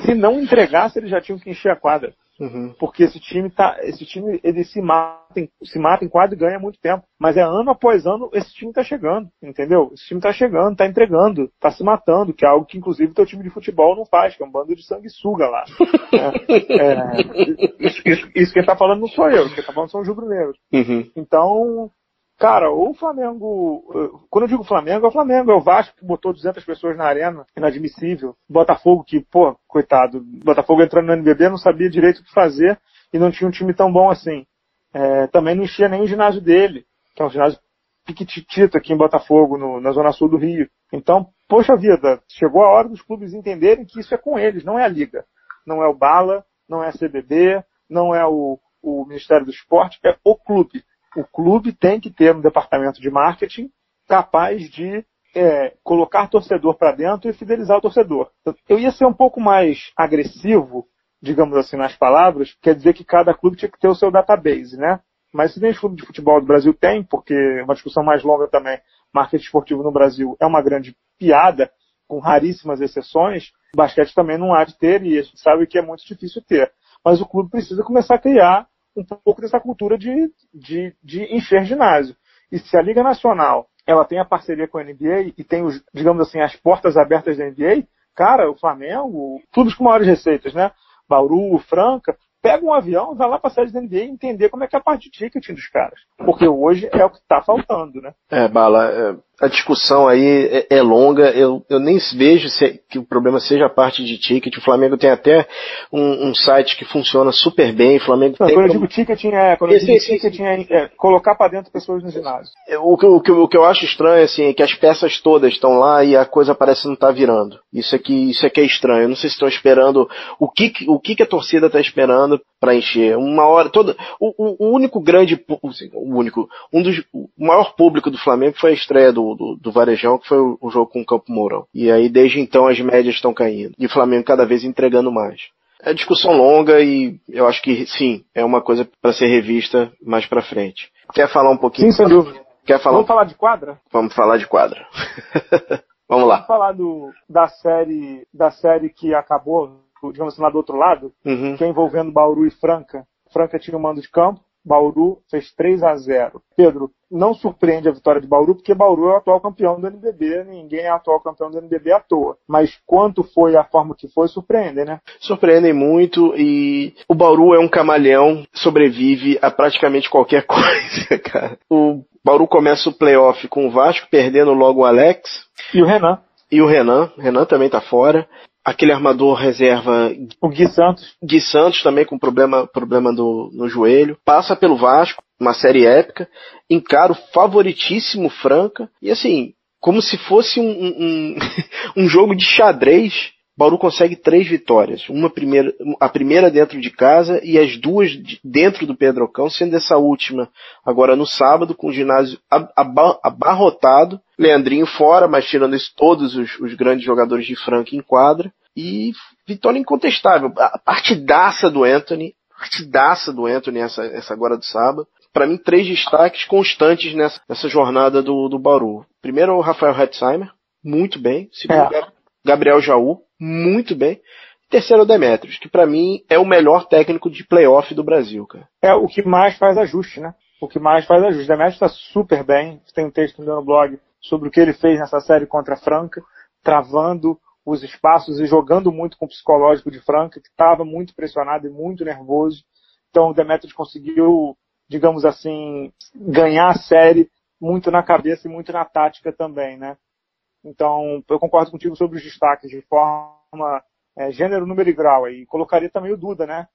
Speaker 2: se não entregasse, eles já tinham que encher a quadra. Uhum. Porque esse time tá, esse time ele se mata, em, se mata em quadro e ganha muito tempo. Mas é ano após ano esse time tá chegando, entendeu? Esse time tá chegando, tá entregando, tá se matando, que é algo que inclusive o teu time de futebol não faz, que é um bando de sanguessuga lá. é, é, isso, isso, isso, quem tá falando não sou eu, quem tá falando são os rubro-negros. Uhum. Então, Cara, o Flamengo. Quando eu digo Flamengo, é o Flamengo. É o Vasco que botou 200 pessoas na arena. Inadmissível. Botafogo que, pô, coitado. Botafogo entrando no NBB não sabia direito o que fazer e não tinha um time tão bom assim. É, também não enchia nem o ginásio dele, que é um ginásio piquititito aqui em Botafogo, no, na zona sul do Rio. Então, poxa vida, chegou a hora dos clubes entenderem que isso é com eles, não é a liga. Não é o Bala, não é a CBB, não é o, o Ministério do Esporte, é o clube o clube tem que ter um departamento de marketing capaz de é, colocar torcedor para dentro e fidelizar o torcedor. Eu ia ser um pouco mais agressivo, digamos assim, nas palavras, quer dizer que cada clube tinha que ter o seu database, né? Mas se nem os clubes de futebol do Brasil tem, porque é uma discussão mais longa também, marketing esportivo no Brasil é uma grande piada, com raríssimas exceções, basquete também não há de ter, e a gente sabe que é muito difícil ter. Mas o clube precisa começar a criar um pouco dessa cultura de, de, de encher ginásio. E se a Liga Nacional ela tem a parceria com a NBA e tem, os, digamos assim, as portas abertas da NBA, cara, o Flamengo, clubes com maiores receitas, né? Bauru, Franca, pega um avião, vai lá para a sede da NBA e entender como é que é a parte de ticketing dos caras. Porque hoje é o que está faltando, né?
Speaker 3: É, Bala, é, a discussão aí é, é, longa, eu, eu nem vejo se, que o problema seja a parte de ticket. O Flamengo tem até um, um site que funciona super bem. O Flamengo
Speaker 2: Não,
Speaker 3: tem
Speaker 2: quando eu digo ticketing é, quando esse, eu digo ticketing é, é, colocar para dentro pessoas no ginásio.
Speaker 3: É, o que, o, que, o que eu acho estranho assim, é que as peças todas estão lá e a coisa parece não estar tá virando. Isso aqui, isso aqui é estranho. Eu não sei se estão esperando o que, o que, que a torcida está esperando para encher. Uma hora toda. O, o, único grande, assim, o único, um dos, o maior público do Flamengo foi a estreia do, do, do Varejão, que foi o, o jogo com o Campo Mourão. E aí desde então as médias estão caindo e o Flamengo cada vez entregando mais. É discussão longa e eu acho que sim, é uma coisa para ser revista mais para frente. Quer falar um pouquinho?
Speaker 2: Sim, sem dúvida.
Speaker 3: Quer falar?
Speaker 2: Vamos falar de quadra?
Speaker 3: Vamos falar de quadra. Vamos lá.
Speaker 2: Vamos falar do, da série da série que acabou, digamos assim, lá do outro lado, uhum. que é envolvendo Bauru e Franca. Franca tinha o um mando de campo, Bauru fez 3 a 0 Pedro, não surpreende a vitória de Bauru, porque Bauru é o atual campeão do NBB, ninguém é atual campeão do NBB à toa. Mas quanto foi a forma que foi, surpreende, né?
Speaker 3: Surpreendem muito e o Bauru é um camaleão, sobrevive a praticamente qualquer coisa, cara. O Bauru começa o playoff com o Vasco, perdendo logo o Alex.
Speaker 2: E o Renan.
Speaker 3: E o Renan, Renan também tá fora aquele armador reserva.
Speaker 2: O Gui Santos.
Speaker 3: Gui Santos também com problema, problema do, no joelho. Passa pelo Vasco, uma série épica. Encara o favoritíssimo Franca. E assim, como se fosse um, um, um jogo de xadrez. Bauru consegue três vitórias. Uma primeira, a primeira dentro de casa e as duas dentro do Pedrocão, sendo essa última agora no sábado, com o ginásio abarrotado. Leandrinho fora, mas tirando isso, todos os, os grandes jogadores de Franca em quadra. E vitória incontestável. A partidaça do Anthony, partidaça do Anthony essa, essa agora do sábado. Para mim, três destaques constantes nessa, nessa jornada do, do Bauru. Primeiro, o Rafael Hetzheimer, muito bem. Segundo, é. Gabriel Jaú, muito bem. Terceiro, Demetrios, que para mim é o melhor técnico de playoff do Brasil, cara.
Speaker 2: É o que mais faz ajuste, né? O que mais faz ajuste. Demetrios está super bem. Tem um texto no meu blog sobre o que ele fez nessa série contra a Franca, travando os espaços e jogando muito com o psicológico de Franca, que estava muito pressionado e muito nervoso. Então o Demetrius conseguiu, digamos assim, ganhar a série muito na cabeça e muito na tática também, né? Então, eu concordo contigo sobre os destaques de forma é, gênero, número e grau aí. Colocaria também o Duda, né?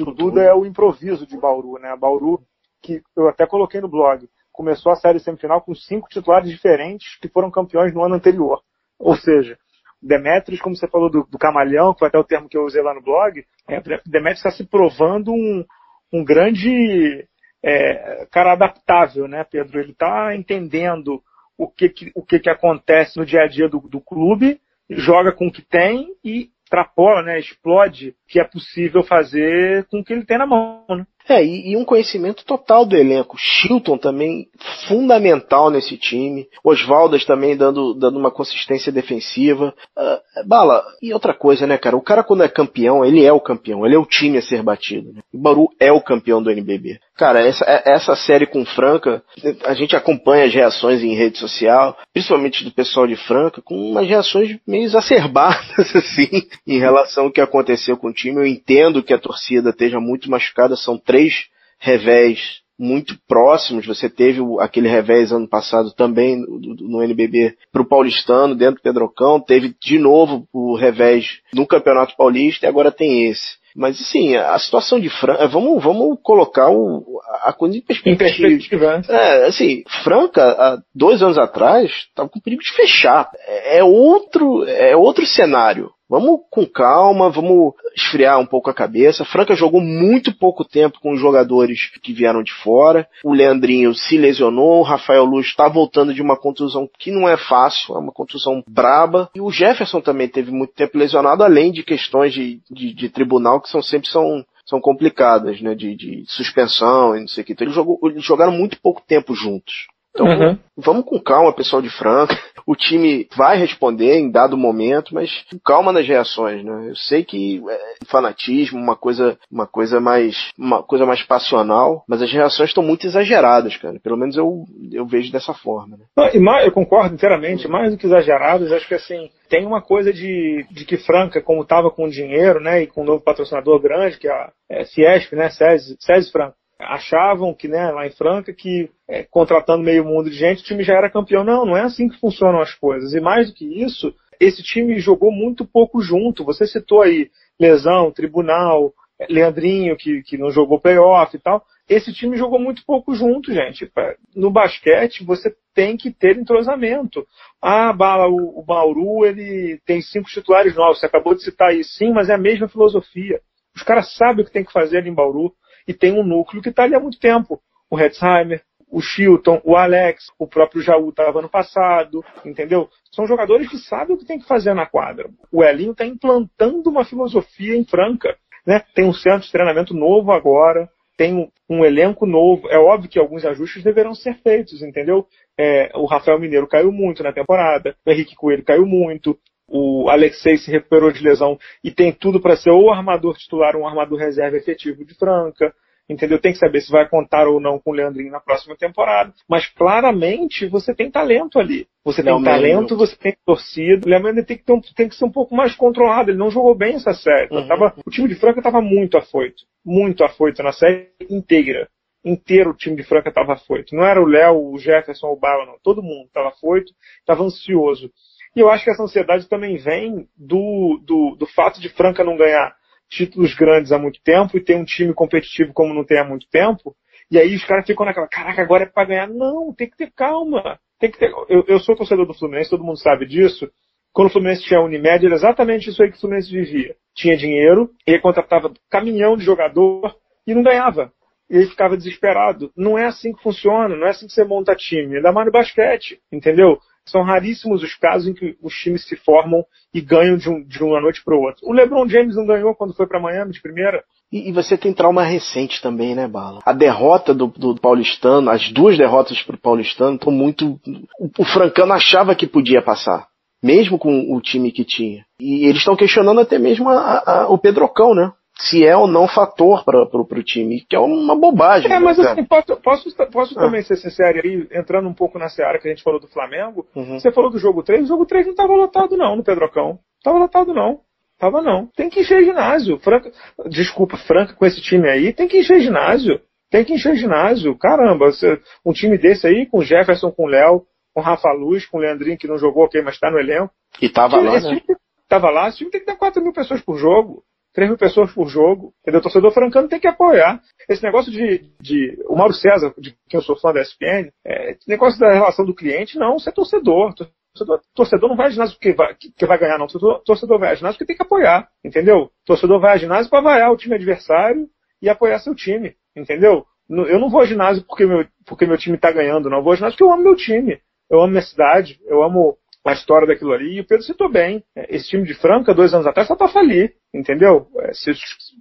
Speaker 2: O Duda é o improviso de Bauru, né? Bauru, que eu até coloquei no blog, começou a série semifinal com cinco titulares diferentes que foram campeões no ano anterior. Ou seja, Demetrius, como você falou do, do camalhão, que foi até o termo que eu usei lá no blog, é, Demetrius está se provando um, um grande é, cara adaptável, né, Pedro? Ele está entendendo o que, que, o que, que acontece no dia a dia do, do clube, joga com o que tem e extrapola, né, explode o que é possível fazer com o que ele tem na mão. Né?
Speaker 3: É, e, e, um conhecimento total do elenco. Chilton também fundamental nesse time. Osvaldas também dando, dando uma consistência defensiva. Uh, Bala, e outra coisa, né, cara? O cara quando é campeão, ele é o campeão. Ele é o time a ser batido. Né? O Baru é o campeão do NBB. Cara, essa, é, essa série com Franca, a gente acompanha as reações em rede social, principalmente do pessoal de Franca, com umas reações meio exacerbadas, assim, em relação ao que aconteceu com o time. Eu entendo que a torcida esteja muito machucada, são três revés muito próximos. Você teve aquele revés ano passado também no, NBB para o Paulistano, dentro do Pedrocão. Teve de novo o revés no Campeonato Paulista e agora tem esse. Mas assim, a situação de Franca, vamos, vamos colocar o, a coisa em perspectiva. Em perspectiva. Né? É, assim, Franca, há dois anos atrás, estava com perigo de fechar. É, é outro, é outro cenário. Vamos com calma, vamos esfriar um pouco a cabeça. Franca jogou muito pouco tempo com os jogadores que vieram de fora. O Leandrinho se lesionou, o Rafael Luz está voltando de uma contusão que não é fácil, é uma contusão braba. E o Jefferson também teve muito tempo lesionado, além de questões de, de, de tribunal que são sempre são são complicadas, né, de, de suspensão e não sei o que. Então eles, jogou, eles jogaram muito pouco tempo juntos. Então, uhum. vamos com calma, pessoal de Franca. O time vai responder em dado momento, mas com calma nas reações, né? Eu sei que é fanatismo, uma coisa, uma coisa mais, uma coisa mais passional, mas as reações estão muito exageradas, cara. Pelo menos eu, eu vejo dessa forma. Né?
Speaker 2: Não, e mais, eu concordo inteiramente. Mais do que exageradas, acho que assim tem uma coisa de, de que Franca, como estava com dinheiro, né, e com um novo patrocinador grande, que é a é, né, SESI, SESI Franca, achavam que, né, lá em Franca, que é, contratando meio mundo de gente, o time já era campeão. Não, não é assim que funcionam as coisas. E mais do que isso, esse time jogou muito pouco junto. Você citou aí lesão, tribunal, Leandrinho, que, que não jogou playoff e tal. Esse time jogou muito pouco junto, gente. No basquete, você tem que ter entrosamento. Ah, Bala, o, o Bauru, ele tem cinco titulares novos. Você acabou de citar aí. Sim, mas é a mesma filosofia. Os caras sabem o que tem que fazer ali em Bauru e tem um núcleo que está ali há muito tempo. O Hetzheimer, o Chilton, o Alex, o próprio Jaú estava ano passado, entendeu? São jogadores que sabem o que tem que fazer na quadra. O Elinho está implantando uma filosofia em Franca. Né? Tem um centro de treinamento novo agora, tem um, elenco novo. É óbvio que alguns ajustes deverão ser feitos, entendeu? É, o Rafael Mineiro caiu muito na temporada, o Henrique Coelho caiu muito, o Alexei se recuperou de lesão e tem tudo para ser ou armador titular ou um armador reserva efetivo de Franca. entendeu? Tem que saber se vai contar ou não com o Leandrinho na próxima temporada. Mas claramente você tem talento ali. Você tem talento, você tem torcida. O Leandro tem que, ter um, tem que ser um pouco mais controlado. Ele não jogou bem essa série. Uhum. Tava, o time de Franca estava muito afoito. Muito afoito na série inteira inteiro o time de Franca estava afoito. Não era o Léo, o Jefferson, o Bala, não. Todo mundo estava afoito, estava ansioso. E eu acho que essa ansiedade também vem do, do, do fato de Franca não ganhar títulos grandes há muito tempo e ter um time competitivo como não tem há muito tempo. E aí os caras ficam naquela, caraca, agora é para ganhar. Não, tem que ter calma. Tem que ter... eu, eu sou torcedor do Fluminense, todo mundo sabe disso. Quando o Fluminense tinha a Unimed, era exatamente isso aí que o Fluminense vivia. Tinha dinheiro, e contratava caminhão de jogador e não ganhava. E ele ficava desesperado. Não é assim que funciona, não é assim que você monta time. Ainda mais no basquete, entendeu? São raríssimos os casos em que os times se formam e ganham de, um, de uma noite para outra. O LeBron James não ganhou quando foi para Miami de primeira.
Speaker 3: E, e, você tem trauma recente também, né, Bala? A derrota do, do Paulistano, as duas derrotas pro Paulistano estão muito. O, o Francano achava que podia passar, mesmo com o time que tinha. E eles estão questionando até mesmo a, a, o Pedrocão, né? Se é ou não fator para o time, que é uma bobagem.
Speaker 2: É, né, mas assim, posso, posso, posso ah. também ser sincero aí, entrando um pouco na seara que a gente falou do Flamengo, uhum. você falou do jogo 3, o jogo 3 não estava lotado não no Pedrocão. Tava lotado não. Tava não. Tem que encher ginásio. Franca, desculpa, Franca com esse time aí, tem que encher ginásio. Tem que encher ginásio. Caramba, você, um time desse aí, com Jefferson, com Léo, com Rafa Luz, com Leandrinho, que não jogou, ok, mas está no elenco.
Speaker 3: E tava lá, né?
Speaker 2: Tava lá, esse time tem que ter 4 mil pessoas por jogo. 3 mil pessoas por jogo, entendeu? O torcedor francano tem que apoiar. Esse negócio de, de o Mauro César, de quem eu sou fã da ESPN, é, negócio da relação do cliente, não, você é torcedor. Torcedor, torcedor não vai a ginásio porque vai, que vai ganhar, não. Torcedor, torcedor vai a ginásio porque tem que apoiar, entendeu? Torcedor vai a ginásio para vaiar o time adversário e apoiar seu time, entendeu? Eu não vou a ginásio porque meu, porque meu time está ganhando, não. Eu vou a ginásio porque eu amo meu time. Eu amo minha cidade, eu amo a história daquilo ali. E o Pedro citou bem. É, esse time de Franca, dois anos atrás, só para falir. Entendeu? É,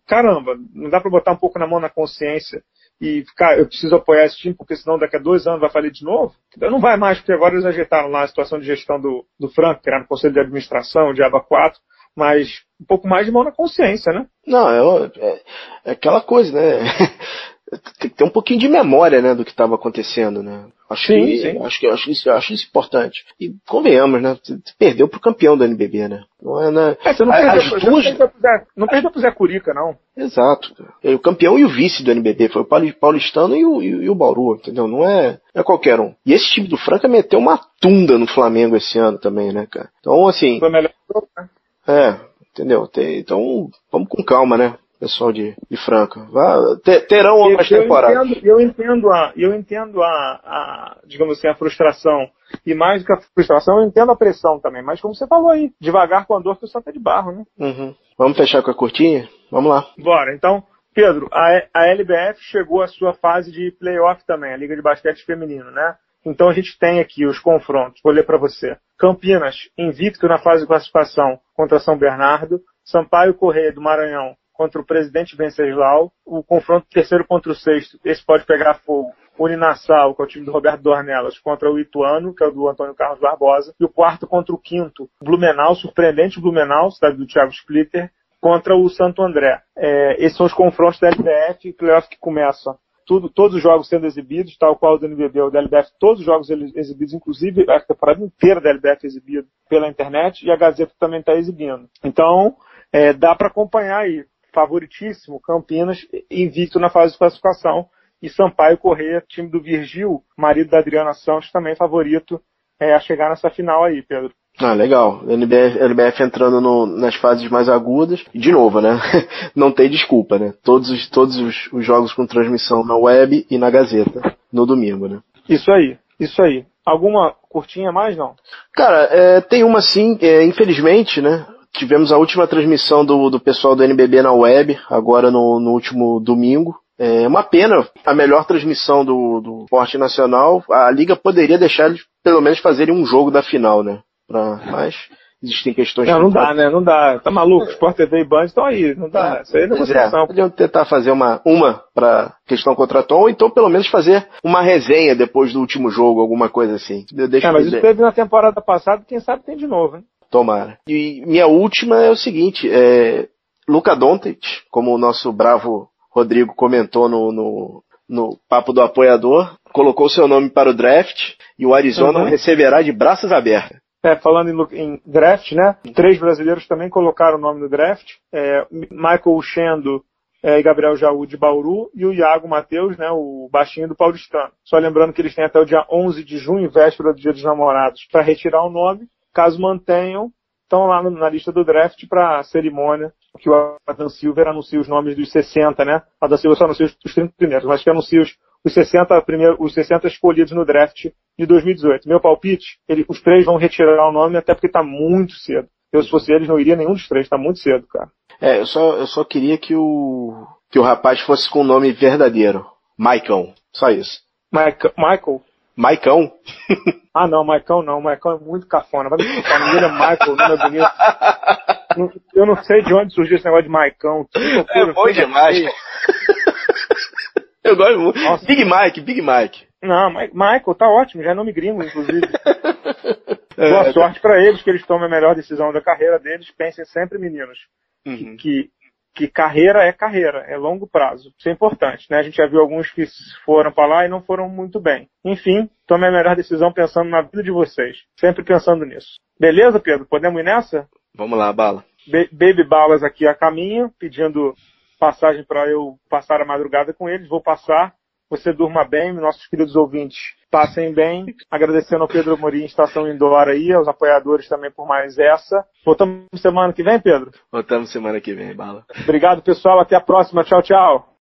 Speaker 2: caramba, não dá para botar um pouco na mão na consciência e ficar, eu preciso apoiar esse time, porque senão daqui a dois anos vai falir de novo. Não vai mais, porque agora eles ajeitaram lá a situação de gestão do, do Franca, criaram o Conselho de Administração, de aba 4, mas um pouco mais de mão na consciência, né?
Speaker 3: Não, é, é, é aquela coisa, né? tem que ter um pouquinho de memória, né, do que estava acontecendo, né? Acho sim, que, sim. Acho que acho isso, acho isso importante. E convenhamos, né? Você perdeu pro campeão do NBB, né?
Speaker 2: Não é, né? É, você não perdeu, duas... não perdeu pro Zé Curica, não.
Speaker 3: Exato. O campeão e o vice do NBB foi o Paulistano e o, e o Bauru, entendeu? Não é, não é qualquer um. E esse time do Franca meteu uma tunda no Flamengo esse ano também, né, cara? Então, assim.
Speaker 2: Foi melhor né?
Speaker 3: É, entendeu? Então, vamos com calma, né? Pessoal de, de Franca. Vá, terão outras temporadas.
Speaker 2: Entendo, eu entendo, a, eu entendo a, a, digamos assim, a frustração. E mais do que a frustração, eu entendo a pressão também. Mas como você falou aí, devagar com a dor que o santo é de barro, né?
Speaker 3: Uhum. Vamos fechar com a curtinha? Vamos lá.
Speaker 2: Bora. Então, Pedro, a, a LBF chegou à sua fase de playoff também, a Liga de Basquete Feminino, né? Então a gente tem aqui os confrontos. Vou ler para você. Campinas, invicto na fase de classificação contra São Bernardo. Sampaio Correia do Maranhão contra o presidente Venceslau, o confronto terceiro contra o sexto, esse pode pegar fogo. Uninassal, que é o time do Roberto Dornelas, contra o Ituano, que é o do Antônio Carlos Barbosa, e o quarto contra o quinto, Blumenau, surpreendente Blumenau, cidade do Thiago Splitter, contra o Santo André. É, esses são os confrontos da LBF, playoff que começam tudo, todos os jogos sendo exibidos, tal qual o do NBB, o da LBF, todos os jogos exibidos, inclusive a temporada inteira da LBF exibida pela internet, e a Gazeta também está exibindo. Então, é, dá para acompanhar aí favoritíssimo, Campinas, invicto na fase de classificação. E Sampaio Corrêa, time do Virgil, marido da Adriana Santos, também favorito é, a chegar nessa final aí, Pedro.
Speaker 3: Ah, legal. LBF, LBF entrando no, nas fases mais agudas. De novo, né? Não tem desculpa, né? Todos, os, todos os, os, jogos com transmissão na web e na Gazeta no domingo, né?
Speaker 2: Isso aí, isso aí. Alguma curtinha mais, não?
Speaker 3: Cara, é, tem uma sim, é, infelizmente, né? Tivemos a última transmissão do, do pessoal do NBB na web, agora no, no último domingo. É uma pena a melhor transmissão do, do esporte nacional. A liga poderia deixar eles pelo menos fazerem um jogo da final, né? Pra, mas existem questões.
Speaker 2: Não, não dá, né? Não dá. Tá maluco? Sport TV e Band estão aí. Não dá. É, Isso aí é negociação. É,
Speaker 3: podiam tentar fazer uma, uma pra questão contratual, ou então pelo menos fazer uma resenha depois do último jogo, alguma coisa assim.
Speaker 2: Deixa é, mas isso teve na temporada passada, quem sabe tem de novo, hein?
Speaker 3: Tomara. E minha última é o seguinte, é Luca Doncic, como o nosso bravo Rodrigo comentou no, no, no papo do apoiador, colocou seu nome para o draft e o Arizona uhum. receberá de braços abertos.
Speaker 2: É, falando em, em, draft, né? Três brasileiros também colocaram o nome no draft. É, Michael Chendo é, e Gabriel Jaú de Bauru e o Iago Matheus, né? O baixinho do Paulistano. Só lembrando que eles têm até o dia 11 de junho, véspera do Dia dos Namorados, para retirar o nome. Caso mantenham, estão lá na lista do draft para a cerimônia que o Adam Silver anuncia os nomes dos 60, né? O Adam Silver só anuncia os 30 primeiros, mas que anuncia os, os 60 primeiros, os 60 escolhidos no draft de 2018. Meu palpite, ele, os três vão retirar o nome até porque está muito cedo. Eu, se fosse eles, não iria nenhum dos três, está muito cedo, cara.
Speaker 3: É, eu só, eu só queria que o, que o rapaz fosse com o nome verdadeiro. Maicon. Só isso.
Speaker 2: Michael?
Speaker 3: Maicão?
Speaker 2: ah, não, Maicão não. Maicão é muito cafona. Vai me desculpar, o nome é Michael, o nome é bonito. Eu não sei de onde surgiu esse negócio de Maicão.
Speaker 3: É bom demais. Eu gosto muito. Nossa. Big Mike, Big Mike.
Speaker 2: Não, Michael tá ótimo, já é nome gringo, inclusive. É, Boa é, sorte para eles, que eles tomem a melhor decisão da carreira deles. Pensem sempre, meninos, uhum. que, que carreira é carreira, é longo prazo. Isso é importante, né? A gente já viu alguns que foram para lá e não foram muito bem. Enfim, tome a melhor decisão pensando na vida de vocês. Sempre pensando nisso. Beleza, Pedro? Podemos ir nessa?
Speaker 3: Vamos lá, bala.
Speaker 2: Baby Balas aqui a caminho, pedindo passagem para eu passar a madrugada com eles. Vou passar. Você durma bem, nossos queridos ouvintes passem bem. Agradecendo ao Pedro Morim, Estação Indoor aí, aos apoiadores também por mais essa. Voltamos semana que vem, Pedro?
Speaker 3: Voltamos semana que vem, Bala.
Speaker 2: Obrigado, pessoal. Até a próxima. Tchau, tchau.